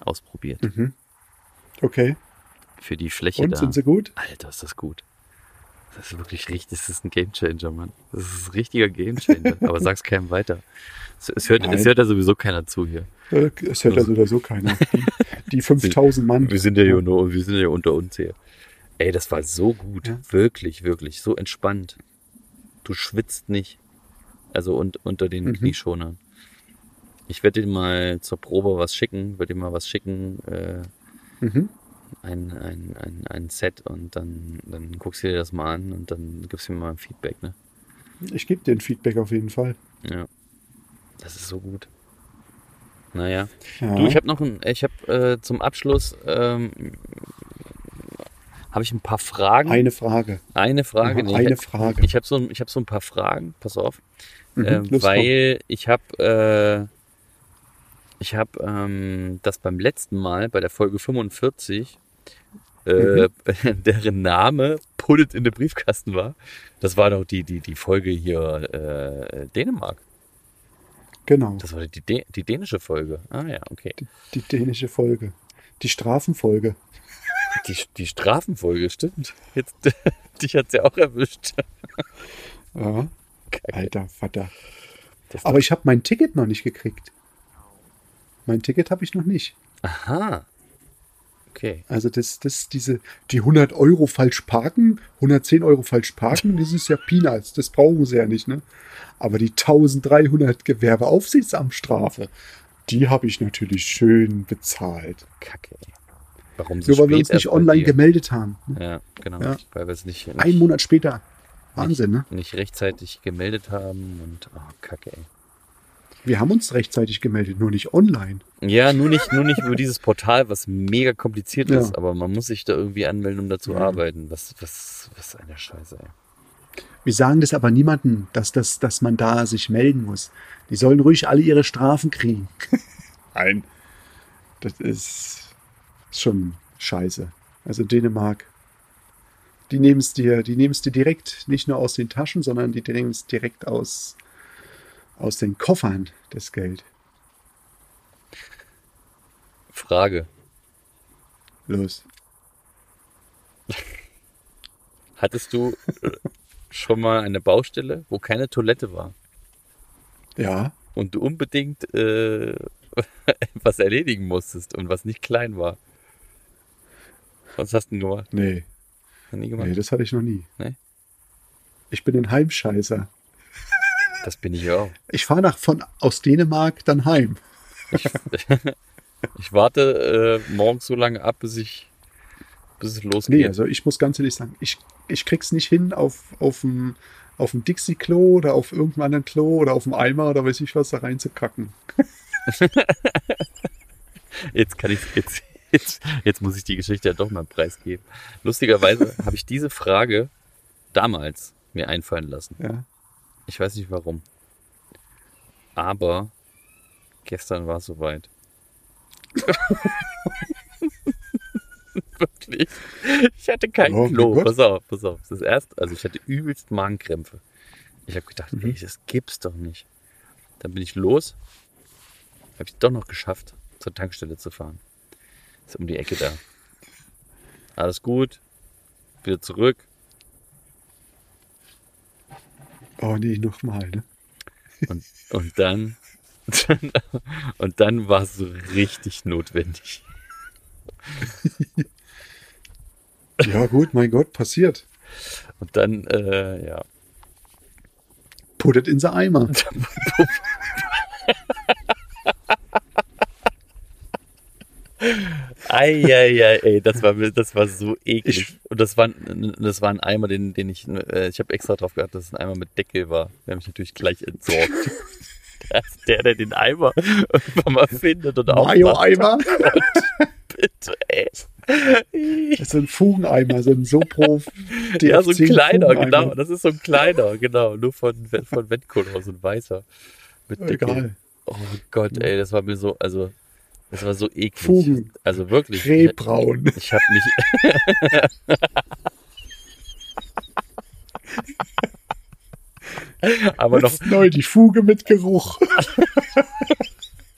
ausprobiert. Mhm. Okay. Für die Fläche Und da. sind sie gut? Alter, ist das gut. Das ist wirklich richtig, das ist ein Gamechanger, Mann. Das ist ein richtiger Gamechanger. Aber sag's keinem weiter. Es, es, hört, es Nein. hört ja sowieso keiner zu hier. Äh, Es hört ja so oder so keiner. Die, die 5000 Mann. Wir sind ja, hier nur, wir sind ja unter uns hier. Ey, das war so gut. Ja. Wirklich, wirklich. So entspannt. Du schwitzt nicht. Also un, unter den Mhm. Knieschonern. Ich werde dir mal zur Probe was schicken. Werde dir mal was schicken. Äh, Mhm. Ein, ein, ein, ein Set und dann, dann guckst du dir das mal an und dann gibst du mir mal ein Feedback, ne? Ich gebe dir ein Feedback auf jeden Fall. Ja. Das ist so gut. Naja. Ja. Du, ich habe noch ein, ich habe äh, zum Abschluss ähm, habe ich ein paar Fragen. eine Frage. Eine Frage, nee, eine ich, Frage. Ich habe so, ein- ich hab so ein paar Fragen, pass auf. Mhm, los, weil ich habe äh, ich habe ähm, das beim letzten Mal bei der Folge 45 äh, deren Name Pullet in der Briefkasten war. Das war doch die die die Folge hier äh, Dänemark. Genau. Das war die, Dä- die dänische Folge. Ah ja, okay. Die dänische Folge. Die Strafenfolge. Die, die Strafenfolge, stimmt. Jetzt, dich hat's ja auch erwischt. Ja. Kacke. Alter Vater. Das- Aber ich habe mein Ticket noch nicht gekriegt. Mein Ticket habe ich noch nicht. Aha. Okay. Also das, das, diese, die 100 Euro falsch parken, 110 Euro falsch parken, das ist ja Peanuts, das brauchen sie ja nicht, ne? Aber die 1300 Gewerbeaufsichtsamtstrafe, die habe ich natürlich schön bezahlt. Kacke. Warum so Nur weil wir uns nicht online dir? gemeldet haben. Ja, genau. Ja. Weil wir es nicht. Ein Monat später. Wahnsinn, ne? nicht rechtzeitig gemeldet haben und oh, Kacke, ey. Wir haben uns rechtzeitig gemeldet, nur nicht online. Ja, nur nicht, nur nicht über dieses Portal, was mega kompliziert Ja. ist, aber man muss sich da irgendwie anmelden, um da zu Ja. arbeiten. Was, was, was eine Scheiße, ey. Wir sagen das aber niemandem, dass, das, dass man da sich melden muss. Die sollen ruhig alle ihre Strafen kriegen. Nein. Das ist schon scheiße. Also Dänemark, die nehmen es dir, die nehmen es dir direkt nicht nur aus den Taschen, sondern die nehmen es direkt aus, aus den Koffern, das Geld. Frage. Los. Hattest du äh, schon mal eine Baustelle, wo keine Toilette war Ja, und du unbedingt äh, was erledigen musstest und was nicht klein war? Was hast du denn gemacht? nee, Noch nie gemacht? nee, das hatte ich noch nie. Nee? Ich bin ein Heimscheißer. Das bin ich ja auch. Ich fahre nach von aus Dänemark dann heim. Ich, ich warte äh, morgens so lange ab, bis ich bis es losgeht. Nee, also ich muss ganz ehrlich sagen, ich, ich krieg's nicht hin auf, auf dem auf dem Dixie-Klo oder auf irgendeinem anderen Klo oder auf dem Eimer oder weiß ich was da reinzukacken. Jetzt kann ich jetzt, jetzt, jetzt muss ich die Geschichte ja doch mal preisgeben. Lustigerweise habe ich diese Frage damals mir einfallen lassen. Ja. Ich weiß nicht warum. Aber gestern war es soweit. Wirklich. Ich hatte kein Oh Klo. Pass auf, pass auf. Das erste, also ich hatte übelst Magenkrämpfe. Ich habe gedacht, Mhm. ey, das gibt's doch nicht. Dann bin ich los. Habe ich doch noch geschafft, zur Tankstelle zu fahren. Ist um die Ecke da. Alles gut. Wieder zurück. Oh nee, nochmal, ne? Und, und dann, und dann war es so richtig notwendig. Ja gut, mein Gott, passiert. Und dann, äh, ja. Put it in the Eimer. Eieiei, ey, das war, das war so eklig. Ich- und das war, ein- das war ein Eimer, den, den ich, äh, ich habe extra drauf geachtet, dass es ein Eimer mit Deckel war. Der hat mich natürlich gleich entsorgt. Der, der, der den Eimer irgendwann mal findet und aufmacht. Mayo-Eimer. Bitte, ey. Das ist ein Fugeneimer, so ein Sopro. Ja, so ein DF10 kleiner, Fugeneimer. genau. Das ist so ein kleiner, genau. Nur von, von Wendkolor, so ein weißer. Mit Deckel. Egal. Oh Gott, ey, das war mir so, also, das war so eklig. Fugen. Also wirklich. Rehbraun. Ich, ich habe mich. Aber noch Jetzt neu, die Fuge mit Geruch.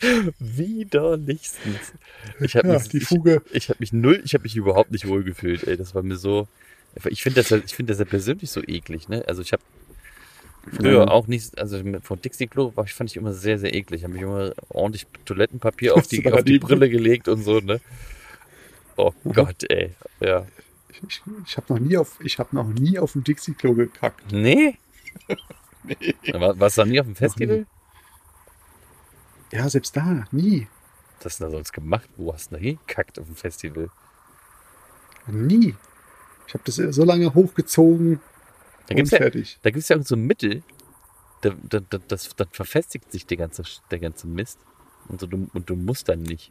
widerlichstens. Ich habe Ja, mich, die ich, Fuge. ich habe mich null, ich habe mich überhaupt nicht wohl gefühlt. Ey, das war mir so. Ich finde das, ja- ich finde das ja persönlich so eklig. Ne? Also ich habe früher auch nicht, also von Dixie Klo war ich, fand ich immer sehr, sehr eklig. Ich habe mich immer ordentlich Toilettenpapier auf die, auf die? Brille gelegt und so. Ne? Oh Mhm. Gott, ey. Ja. Ich, ich habe noch nie auf, ich habe noch nie auf dem Dixie-Klo gekackt. Nee? War, warst du da nie auf dem Festival? Ja, selbst da, nie. Was hast du da sonst gemacht? Wo hast du da hingekackt auf dem Festival? Nie. Ich habe das so lange hochgezogen Da und gibt's ja, da gibt's ja irgend so ein Mittel, da, da, da, das, dann verfestigt sich der ganze, der ganze Mist. Und, so, du, und du musst dann nicht.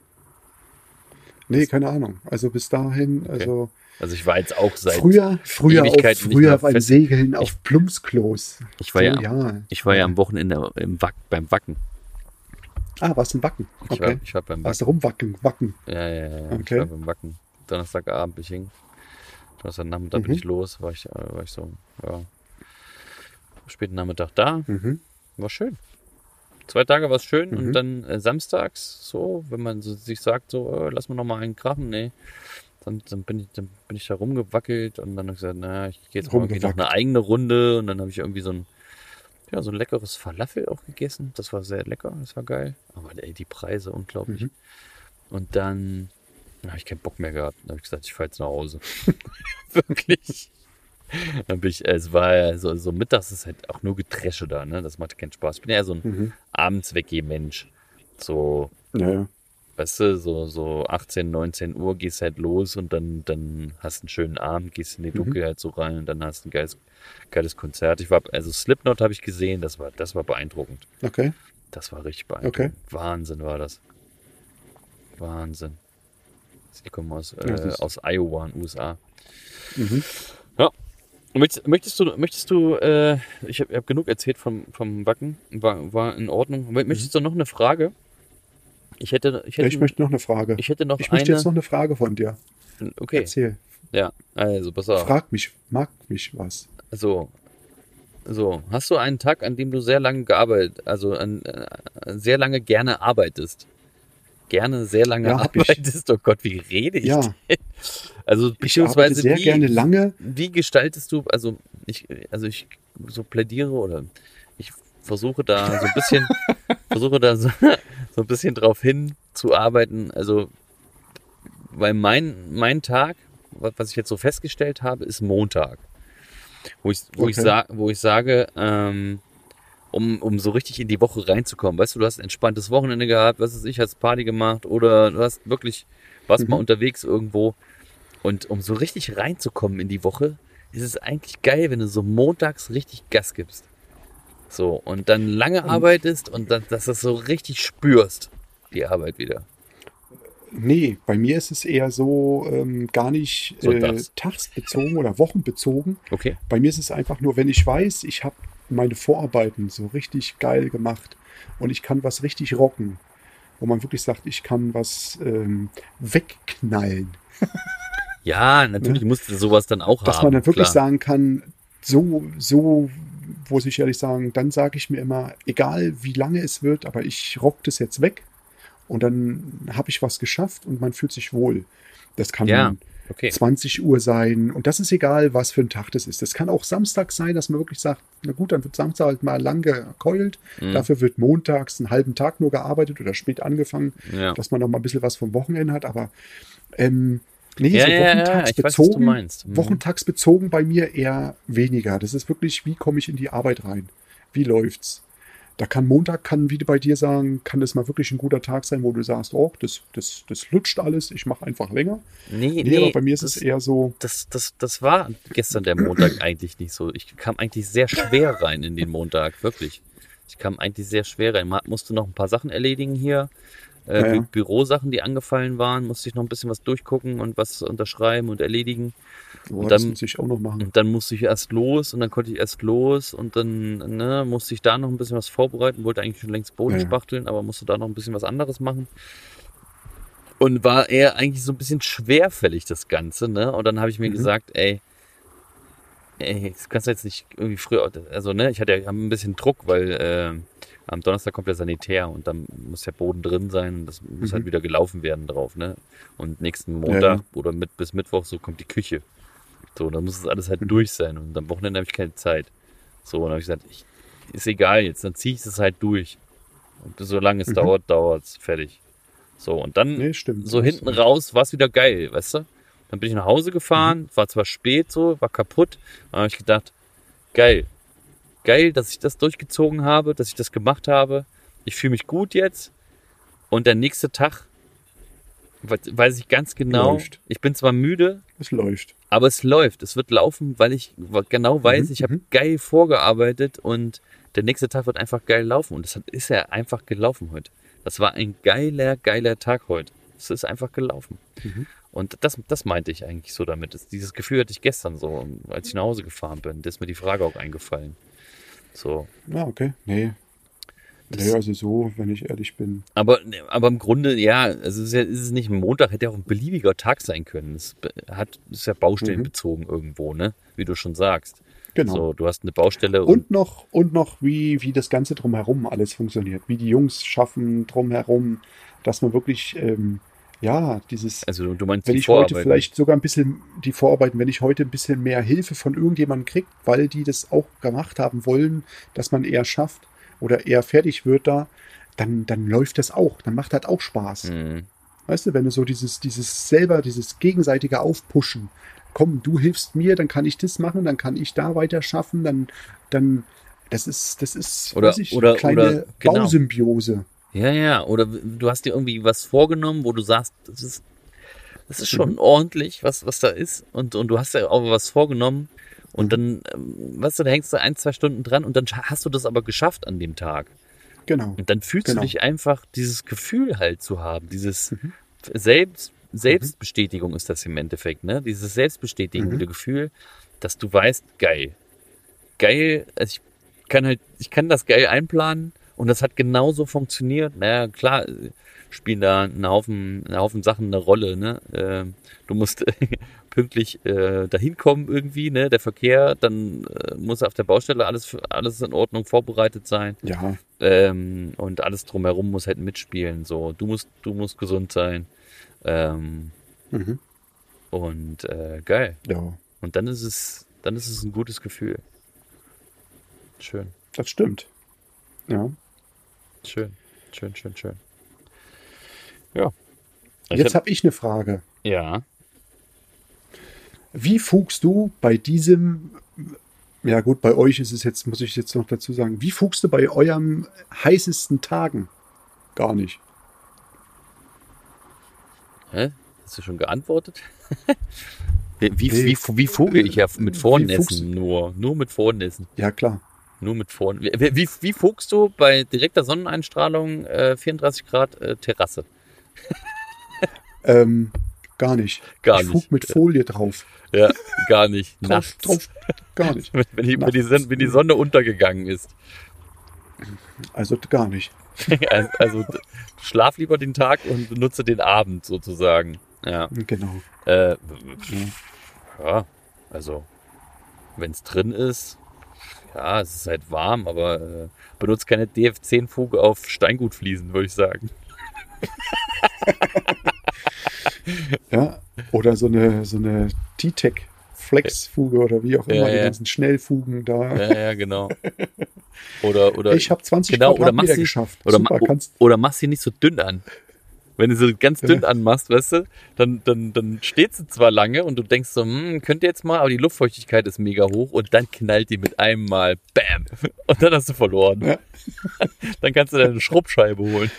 Nee, keine Ahnung. Also bis dahin, also Also ich war jetzt auch seit. früher, früher, auf, früher beim fest- Segeln auf Plumpsklos. Ich war so, ja, ja. ich war ja am Wochenende im Wack, beim Wacken. Ah, warst du im Wacken? Ich, war, Okay. ich war beim Warst Wacken. du rumwacken, wacken. Ja, ja, ja. Ich Okay. war beim Wacken. Donnerstagabend ich hin. Donnerstagnachmittag bin Mhm. ich los. War ich, äh, war ich so, ja. Späten Nachmittag da. Mhm. War schön. Zwei Tage war es schön Mhm. und dann äh, samstags so, wenn man so, sich sagt, so, äh, lass mal noch mal einen krachen, nee. Dann, dann, bin ich, dann bin ich da rumgewackelt und dann habe ich gesagt, na, ich gehe jetzt mal irgendwie noch eine eigene Runde und dann habe ich irgendwie so ein, ja, so ein leckeres Falafel auch gegessen. Das war sehr lecker, das war geil. Aber ey, die Preise unglaublich. Mhm. Und dann habe ich keinen Bock mehr gehabt. Dann habe ich gesagt, ich fahre jetzt nach Hause. Wirklich. Dann bin ich, äh, es war ja so, so mittags ist halt auch nur Getresche da, ne? Das macht keinen Spaß. Ich bin ja eher so ein Mhm. abends Mensch. So, Ja, weißt du, so, so 18, 19 Uhr gehst halt los und dann, dann hast einen schönen Abend, gehst in die Mhm. Dunkelheit so rein und dann hast ein geiles, geiles Konzert. Ich war, also Slipknot habe ich gesehen, das war, das war beeindruckend. Okay. Das war richtig beeindruckend. Wahnsinn war das. Wahnsinn. Sie kommen aus, äh, aus Iowa in USA. Mhm. Ja. Möchtest, möchtest du, möchtest du, äh, ich habe hab genug erzählt vom, vom Backen, war, war in Ordnung. Möchtest du noch eine Frage? Ich hätte, ich hätte, Ich möchte noch eine Frage. ich hätte noch Ich eine. möchte jetzt noch eine Frage von dir. okay, Erzähl. ja, also pass auf. Frag mich, mag mich was. So, so, hast du einen Tag, an dem du sehr lange gearbeitet, also an, äh, sehr lange gerne arbeitest? Gerne sehr lange Ja, ich. arbeitest? Oh Gott, wie rede ich? Ja, denn? Also ich beziehungsweise sehr wie, gerne lange. wie gestaltest du, also ich, also ich so plädiere oder ich versuche da so ein bisschen, versuche da so, so ein bisschen drauf hin zu arbeiten. Also, weil mein, mein Tag, was ich jetzt so festgestellt habe, ist Montag. Wo ich, wo ich, Okay. sa wo ich sage, ähm, um, um so richtig in die Woche reinzukommen. Weißt du, du hast ein entspanntes Wochenende gehabt, was weiß ich, hast Party gemacht oder du hast wirklich, warst Mhm. mal unterwegs irgendwo. Und um so richtig reinzukommen in die Woche, ist es eigentlich geil, wenn du so montags richtig Gas gibst. So, und dann lange Und- arbeitest und dann, dass du das so richtig spürst, die Arbeit wieder. Nee, bei mir ist es eher so ähm, gar nicht äh, Sonntags. tagsbezogen oder wochenbezogen. Okay. Bei mir ist es einfach nur, wenn ich weiß, ich habe meine Vorarbeiten so richtig geil gemacht und ich kann was richtig rocken, wo man wirklich sagt, ich kann was ähm, wegknallen. Ja, natürlich musst du sowas dann auch Dass haben. man dann wirklich klar. sagen kann, so, so, muss ich ehrlich sagen, dann sage ich mir immer, egal wie lange es wird, aber ich rock das jetzt weg und dann habe ich was geschafft und man fühlt sich wohl. Das kann Ja, okay. 20 Uhr sein und das ist egal, was für ein Tag das ist. Das kann auch Samstag sein, dass man wirklich sagt, na gut, dann wird Samstag halt mal lang gekeult, Mhm. dafür wird montags einen halben Tag nur gearbeitet oder spät angefangen, Ja. dass man noch mal ein bisschen was vom Wochenende hat, aber ähm, nee, Ja, so ja, ja, ich weiß, wochentagsbezogen. Mhm. wochentagsbezogen bei mir eher weniger. Das ist wirklich, wie komme ich in die Arbeit rein? Wie läuft's? Da kann Montag, kann wie bei dir sagen, kann das mal wirklich ein guter Tag sein, wo du sagst, oh, das, das, das lutscht alles, ich mache einfach länger. Nee, Nee, aber bei mir ist das, es eher so, das, das, das war gestern der Montag eigentlich nicht so. Ich kam eigentlich sehr schwer rein in den Montag, wirklich. Ich kam eigentlich sehr schwer rein. Man musste noch ein paar Sachen erledigen hier. Äh, Ja, ja. Bü Bürosachen, die angefallen waren, musste ich noch ein bisschen was durchgucken und was unterschreiben und erledigen. oh, Und das dann- muss ich auch noch machen. Und dann musste ich erst los und dann konnte ich erst los und dann ne, musste ich da noch ein bisschen was vorbereiten, wollte eigentlich schon längst Boden ja. spachteln, aber musste da noch ein bisschen was anderes machen. Und war eher eigentlich so ein bisschen schwerfällig, das Ganze, ne? Und dann habe ich mir Mhm. gesagt, ey, ey, das kannst du jetzt nicht irgendwie früher, also ne, ich hatte ja ein bisschen Druck, weil äh, am Donnerstag kommt der Sanitär und dann muss der Boden drin sein und das muss Mhm. halt wieder gelaufen werden drauf, ne? Und nächsten Montag ja. oder mit, bis Mittwoch so kommt die Küche. So, dann muss es alles halt Mhm. durch sein und am Wochenende habe ich keine Zeit. So, und dann habe ich gesagt, ich, ist egal jetzt, dann ziehe ich es halt durch. Und solange es Mhm. dauert, dauert es, fertig. So, und dann Nee, stimmt. so hinten raus war es wieder geil, weißt du? Dann bin ich nach Hause gefahren, Mhm. war zwar spät so, war kaputt, aber habe ich gedacht, geil. Geil, dass ich das durchgezogen habe, dass ich das gemacht habe. Ich fühle mich gut jetzt. Und der nächste Tag we- weiß ich ganz genau, Läuft. ich bin zwar müde, Es läuft. aber es läuft. Es wird laufen, weil ich genau weiß, Mhm, ich habe mhm. geil vorgearbeitet und der nächste Tag wird einfach geil laufen. Und das ist ja einfach gelaufen heute. Das war ein geiler, geiler Tag heute. Es ist einfach gelaufen. Mhm. Und das, das meinte ich eigentlich so damit. Das, dieses Gefühl hatte ich gestern so, als ich nach Hause gefahren bin. Da ist mir die Frage auch eingefallen. So. Ja, okay. Nee. Das- Nee, also so, wenn ich ehrlich bin. Aber, aber im Grunde, ja, also es ist, ja, ist es nicht ein Montag, hätte ja auch ein beliebiger Tag sein können. Es hat, ist ja baustellenbezogen irgendwo, ne? Wie du schon sagst. Genau. So, du hast eine Baustelle und, Und noch, und noch, wie, wie das Ganze drumherum alles funktioniert. Wie die Jungs schaffen drumherum, dass man wirklich, ähm, ja, dieses, also du meinst wenn ich heute vielleicht sogar ein bisschen die Vorarbeiten, wenn ich heute ein bisschen mehr Hilfe von irgendjemandem kriege, weil die das auch gemacht haben wollen, dass man eher schafft oder eher fertig wird da, dann, dann läuft das auch. Dann macht das auch Spaß. Mhm. Weißt du, wenn du so dieses, dieses selber, dieses gegenseitige Aufpushen, komm, du hilfst mir, dann kann ich das machen, dann kann ich da weiter schaffen, dann, dann, das ist, das ist, Oder- weiß ich, oder- eine kleine oder- genau. Bausymbiose. Ja, ja. Oder du hast dir irgendwie was vorgenommen, wo du sagst, das ist, das ist schon ordentlich, was, was da ist. Und, und du hast ja auch was vorgenommen. Und dann, ähm, weißt du, da hängst du ein, zwei Stunden dran und dann hast du das aber geschafft an dem Tag. Genau. Und dann fühlst Genau. du dich einfach, dieses Gefühl halt zu haben, dieses Selbst, Selbstbestätigung ist das im Endeffekt, ne? Dieses selbstbestätigende Gefühl, dass du weißt, geil. Geil, also ich kann halt, ich kann das geil einplanen und das hat genauso funktioniert. Naja, klar, äh, spielen da einen Haufen, einen Haufen Sachen eine Rolle, ne? Ähm, du musst pünktlich äh, dahin kommen irgendwie, ne? Der Verkehr, dann äh, muss auf der Baustelle alles, alles in Ordnung vorbereitet sein. Ja, Ähm, und alles drumherum muss halt mitspielen. So, du musst, du musst gesund sein. Ähm, mhm. und äh, geil. ja, Und dann ist es, dann ist es ein gutes Gefühl. Schön, das stimmt. Ja. Schön, schön, schön, schön. Ja. Ich Jetzt hab- habe ich eine Frage. ja. Wie fugst du bei diesem, ja gut, bei euch ist es jetzt, muss ich jetzt noch dazu sagen, wie fugst du bei eurem heißesten Tagen? Gar nicht. Hä? Hast du schon geantwortet? wie, wie, wie, wie vogel ich ja mit fuchst- nur. Nur mit Vornässen. Ja, klar. Nur mit Vorn. Wie, wie, wie fugst du bei direkter Sonneneinstrahlung äh, 34 Grad äh, Terrasse? Ähm, gar nicht. Gar ich nicht. fug mit Folie drauf. Ja, gar nicht. Drauf, Nachts. drauf, gar nicht. Wenn, wenn, die, wenn, die. Sonne, wenn die Sonne untergegangen ist. Also gar nicht. Also, also schlaf lieber den Tag und benutze den Abend sozusagen. Ja. Genau. Äh, ja, also wenn es drin ist, ja, es ist halt warm, aber äh, benutzt keine DF10-Fuge auf Steingutfliesen, würde ich sagen. Ja. Oder so eine, so eine T-Tech Flex-Fuge oder wie auch immer, Ja, die ja. ganzen Schnellfugen da. Ja, ja, genau. Oder, oder, ich habe 20 genau, oder Quadratmeter machst sie, geschafft. oder, Super, kannst, oder machst sie nicht so dünn an. Wenn du sie ganz dünn anmachst, weißt du, dann, dann, dann steht sie zwar lange und du denkst so, hm, könnte jetzt mal, aber die Luftfeuchtigkeit ist mega hoch und dann knallt die mit einem Mal, bam, und dann hast du verloren. Ja. Dann kannst du deine Schrubbscheibe holen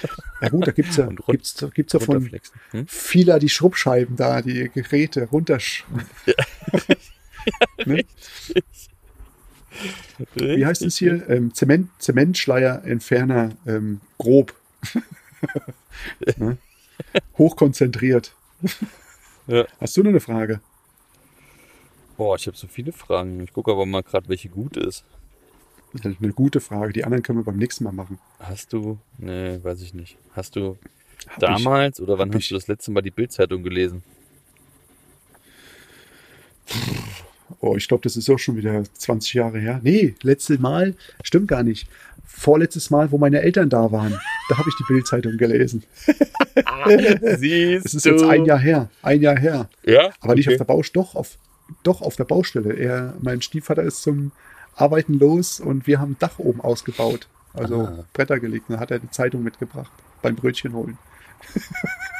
ja gut, da gibt's ja, Und rund- gibt's, gibt's ja von. Hm? vieler die Schrubbscheiben da, die Geräte runtersch... ne? Wie heißt es hier? Ähm, Zement, Zementschleierentferner ähm, grob. ne? Hochkonzentriert. Ja. Hast du noch eine Frage? Boah, ich habe so viele Fragen. Ich gucke aber mal gerade, welche gut ist. Das ist eine gute Frage. Die anderen können wir beim nächsten Mal machen. Hast du, nee, weiß ich nicht. Hast du Hab damals oder wann hast ich. du das letzte Mal die Bildzeitung gelesen? Ich, oh, ich glaube, das ist auch schon wieder 20 Jahre her. Nee, letztes Mal, stimmt gar nicht. Vorletztes Mal, wo meine Eltern da waren, da habe ich die Bildzeitung gelesen. Siehst Das ist jetzt ein Jahr her. Ein Jahr her. Ja? Aber nicht auf Okay. der Baustelle, doch auf, doch auf der Baustelle. Er, mein Stiefvater ist zum Arbeiten los und wir haben ein Dach oben ausgebaut. Also Ah. Bretter gelegt. Dann hat er die Zeitung mitgebracht beim Brötchen holen.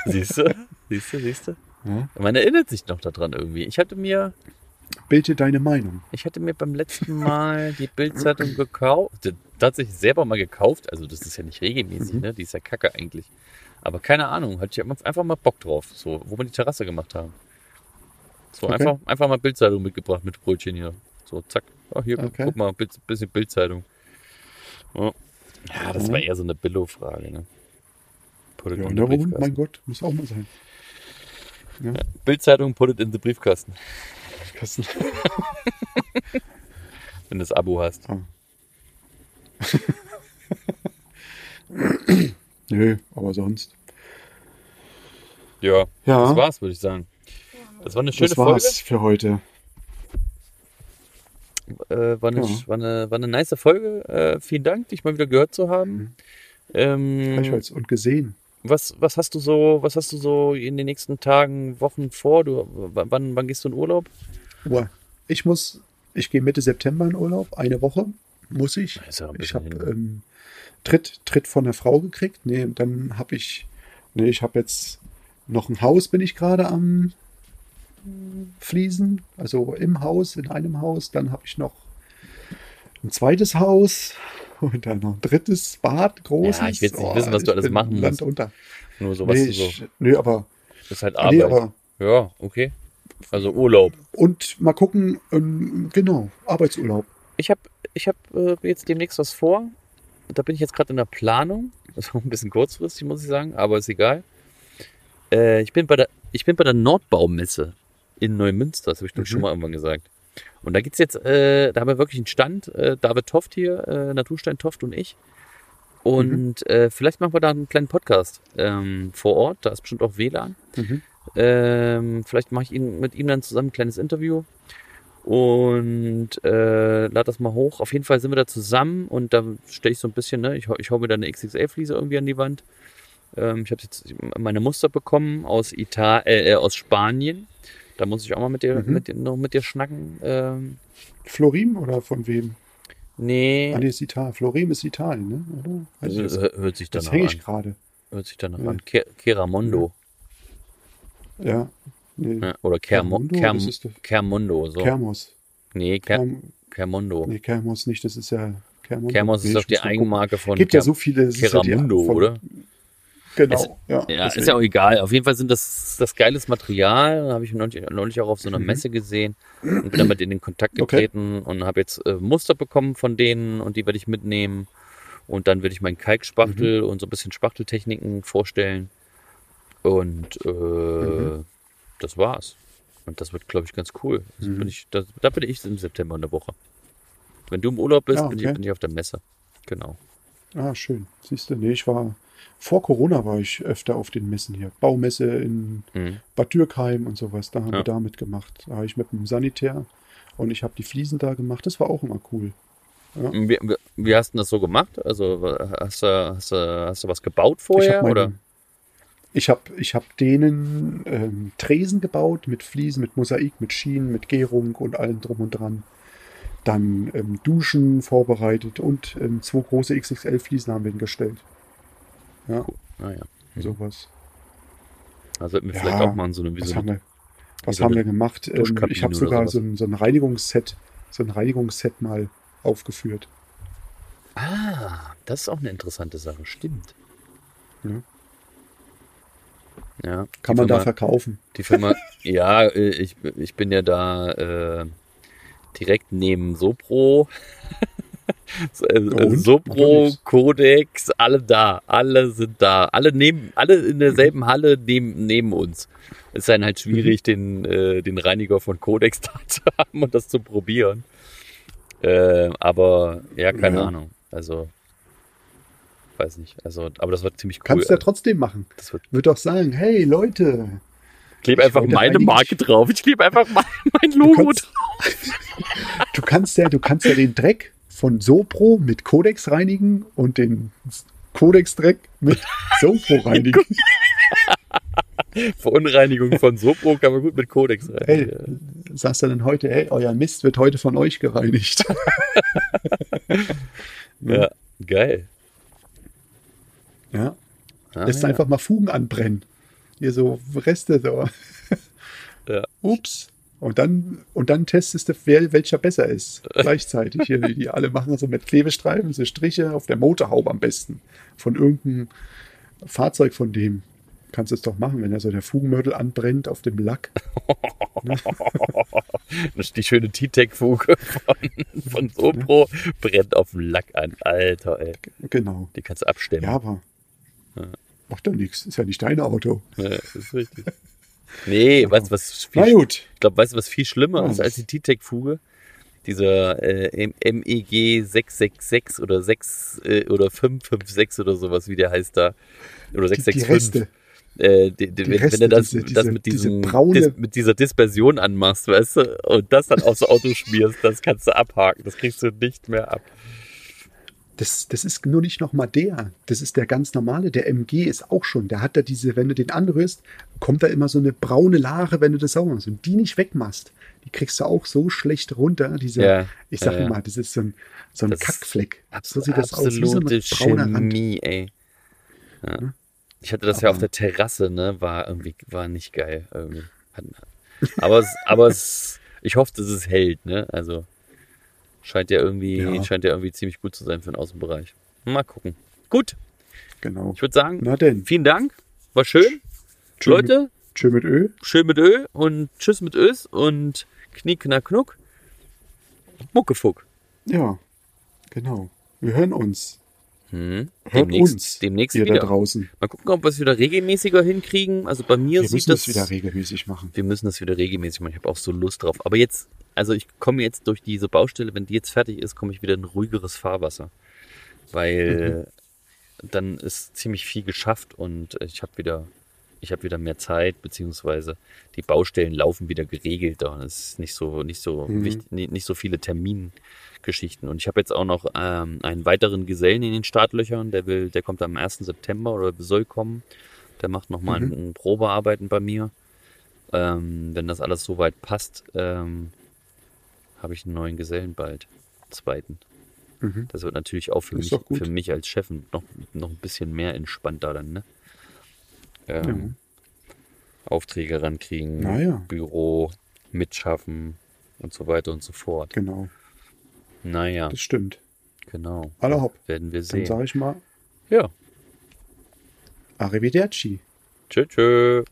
Siehst du? Siehst du, siehst du? Ja. Man erinnert sich noch daran irgendwie. Ich hatte mir, Bild dir deine Meinung. ich hatte mir beim letzten Mal die Bildzeitung gekauft, tatsächlich selber mal gekauft. Also das ist ja nicht regelmäßig, Mhm. ne? Die ist ja kacke eigentlich. Aber keine Ahnung, hatte ich einfach mal Bock drauf, so, wo wir die Terrasse gemacht haben. So Okay. einfach, einfach mal Bildzeitung mitgebracht mit Brötchen hier. So, zack. Oh, hier, Okay. guck mal, Bild, bisschen Bildzeitung. Ja. ja, das Mhm. war eher so eine Billo-Frage, ne? Put it Ja, in warum? Mein Gott, muss auch mal sein. Bildzeitung, put it in the Briefkasten, Kasten. wenn du das Abo hast. Nö, aber sonst. Ja, Ja. das war's, würde ich sagen. Das war eine schöne das war's für heute. Folge. Äh, war, eine, Ja. war, eine, war eine nice Folge. Äh, vielen Dank, dich mal wieder gehört zu haben. Ähm, Gleichfalls und gesehen. was, was hast du so, was hast du so in den nächsten Tagen, Wochen vor? Du, wann, wann gehst du in Urlaub? Boah, ich muss, ich gehe Mitte September in Urlaub, eine Woche muss ich. Ich habe ähm, Tritt, Tritt von der Frau gekriegt. Nee, dann habe ich, nee, ich habe jetzt noch ein Haus, bin ich gerade am Fließen, also im Haus, in einem Haus. Dann habe ich noch ein zweites Haus Und dann noch ein drittes Bad, großes. Ja, ich will jetzt nicht wissen, was du ich alles machen Land musst. unter. Nur sowas nee, nee, so. nee, aber, ist halt nee, Arbeit. aber ja, okay. Also Urlaub. und mal gucken, ähm, genau, Arbeitsurlaub. Ich habe ich hab, äh, jetzt demnächst was vor. Da bin ich jetzt gerade in der Planung. Das auch ein bisschen kurzfristig, muss ich sagen, aber ist egal. Äh, ich, bin bei der, ich bin bei der Nordbaumesse in Neumünster, das habe ich ich schon Mhm. mal irgendwann gesagt. Und da geht's jetzt, äh, da haben wir wirklich einen Stand, äh, David Toft hier, äh, Naturstein Toft und ich. Und äh, vielleicht machen wir da einen kleinen Podcast ähm, vor Ort, da ist bestimmt auch WLAN. Mhm. Ähm, vielleicht mache ich ihn, mit ihm dann zusammen ein kleines Interview und äh, lade das mal hoch. Auf jeden Fall sind wir da zusammen und da stelle ich so ein bisschen, ne, ich, hau- ich hau mir da eine XXL-Fliese irgendwie an die Wand. Ähm, ich habe jetzt meine Muster bekommen aus Ital äh, äh, aus Spanien. Da muss ich auch mal mit dir, Mhm. mit dir noch mit dir schnacken. Ähm, Florim oder von wem? nee, Ah, nee, ist Italien. Florim ist Italien, ne? Oder? Weiß jetzt. hört sich Das danach hänge an. ich gerade. Hört sich danach Ja. an. Ke- Keramondo. Ja. Nee. Ja, oder Kermo Kermundo, Kerm Kermundo. So. Kermos. nee, Ker Kerm, Kermondo. nee, Kermos nicht, das ist ja Kermundo. Kermos Nee, ist doch die. Eigenmarke von Gibt ja Ker- so viele. es ja Keramundo, von- oder? Genau, ja. Ja, ist ja auch egal. Auf jeden Fall sind das das geiles Material. Habe ich neulich, neulich auch auf so einer Mhm. Messe gesehen und bin damit in den Kontakt Okay. getreten und habe jetzt äh, Muster bekommen von denen und die werde ich mitnehmen. Und dann werde ich meinen Kalkspachtel Mhm. und so ein bisschen Spachteltechniken vorstellen. Und äh, Mhm. das war's. Und das wird, glaube ich, ganz cool. Also Mhm. bin ich, da, da bin ich im September in der Woche. Wenn du im Urlaub bist, Ja, bin, ich, okay. bin ich auf der Messe. Genau. Ah, schön. Siehst du, nee, ich war vor Corona war ich öfter auf den Messen hier. Baumesse in Mhm. Bad Dürkheim und sowas. Da haben Ja. wir da mitgemacht. Da habe ich mit dem Sanitär und ich habe die Fliesen da gemacht. Das war auch immer cool. Wie, wie- wie hast du das so gemacht? Also hast du, hast du, hast du was gebaut vorher? oder? Ich hab, ich hab denen ähm, Tresen gebaut mit Fliesen, mit Mosaik, mit Schienen, mit Gärung und allem drum und dran. Dann ähm, Duschen vorbereitet und ähm, zwei große XXL-Fliesen haben wir hingestellt. Ja, Naja. sowas. Also wird mir Ja, vielleicht auch mal so eine wie Was so haben wir, was so haben wir gemacht? Ähm, ich habe sogar so ein, so ein Reinigungsset, so ein Reinigungsset mal aufgeführt. Ah, das ist auch eine interessante Sache. Stimmt. Ja. Ja. Kann man da Firma, verkaufen. Die Firma, ja, äh, ich, ich bin ja da äh, direkt neben Sopro. So, äh, Sopro. Codex, alle da, alle sind da, alle neben, alle in derselben Halle neben, neben uns. Es ist dann halt schwierig, den, äh, den Reiniger von Codex da zu haben und das zu probieren. Äh, aber ja, keine Ja. Ahnung. Also weiß nicht. Also, aber das wird ziemlich cool. Kannst du ja trotzdem machen. das wird, Wird doch sagen, hey Leute, ich klebe einfach meine Marke drauf. Ich klebe einfach mein, mein Logo kannst- drauf. du kannst ja, du kannst ja den Dreck von Sopro mit Codex reinigen und den Codex-Dreck mit Sopro reinigen. Verunreinigung von Sopro kann man gut mit Codex rein. Hey, sagst du dann heute, hey, euer Mist wird heute von euch gereinigt. Ja, geil. Ja. Ah, Lässt ja. einfach mal Fugen anbrennen. Hier so Reste so. Ja. Ups. Und dann, und dann testest du, wer, welcher besser ist. Gleichzeitig. Hier, die alle machen so mit Klebestreifen, so Striche auf der Motorhaube am besten. Von irgendeinem Fahrzeug von dem. Kannst du es doch machen, wenn da so der Fugenmörtel anbrennt auf dem Lack. Die schöne T-Tech-Fuge von, von Sopro brennt auf dem Lack an. Alter, ey. Genau. Die kannst du abstemmen. Ja, aber macht doch nichts. Ist ja nicht dein Auto. Ja, ist richtig. Nee, weißt du, was viel, Na gut. ich glaube, weißt du, was viel schlimmer Ja. ist als die T-Tech-Fuge? Dieser äh, MEG 666 oder 6 äh, oder 556 oder sowas, wie der heißt da. Oder Die, die 665. Reste. Äh, die, die, Die wenn, Reste, wenn du das, diese- das diese- mit, diese diesem, braune- Dis, mit dieser Dispersion anmachst, weißt du, und das dann aufs Auto schmierst, das kannst du abhaken. Das kriegst du nicht mehr ab. Das, das ist nur nicht nochmal der. Das ist der ganz normale. Der MG ist auch schon. Der hat da diese, wenn du den anrührst, kommt da immer so eine braune Lache, wenn du das sauber machst. Und die nicht wegmachst, die kriegst du auch so schlecht runter. Diese, Ja, ich sag ja, ja. immer, das ist so ein, so ein Das Kackfleck. So sieht das aus. Wie so absolute ein brauner Rand. Chemie, ey. Ja. Ich hatte das ja auf der Terrasse, ne? War irgendwie, war nicht geil. Irgendwie. Aber es, aber es, ich hoffe, dass es hält, ne? Also, Scheint ja irgendwie, Ja. scheint ja irgendwie ziemlich gut zu sein für den Außenbereich. Mal gucken. Gut, Genau. ich würde sagen, Na denn. vielen Dank. War schön. Tschö Leute, Mit, tschö mit Ö. schön mit Ö und tschüss mit Ös und Knick, knack, knuck. Muckefuck. Ja, genau. Wir hören uns. Hm. Demnächst, demnächst wieder. draußen. Mal gucken, ob wir es wieder regelmäßiger hinkriegen. Also bei mir Wir sieht müssen das das wieder regelmäßig machen. wir müssen das wieder regelmäßig machen. Ich habe auch so Lust drauf. Aber jetzt, also ich komme jetzt durch diese Baustelle, wenn die jetzt fertig ist, komme ich wieder in ruhigeres Fahrwasser. Weil dann ist ziemlich viel geschafft und ich habe wieder, ich habe wieder mehr Zeit, beziehungsweise die Baustellen laufen wieder geregelter. und Es ist nicht so, nicht so Mhm. wichtig, nicht, nicht so viele Termingeschichten. Und ich habe jetzt auch noch ähm, einen weiteren Gesellen in den Startlöchern, der will, der kommt am 1. September oder soll kommen. Der macht nochmal Mhm. ein, ein Probearbeiten bei mir. Ähm, wenn das alles soweit passt, ähm, habe ich einen neuen Gesellen bald. Zweiten. Mhm. Das wird natürlich auch für, Ist mich, für mich als Chef noch, noch ein bisschen mehr entspannter dann, ne? Ähm, Aufträge rankriegen, Naja. Büro mitschaffen und so weiter und so fort. Genau, Naja, das stimmt. genau. Alle hopp. Werden wir Dann sehen. sage ich mal Ja. Arrivederci. Tschö, tschö.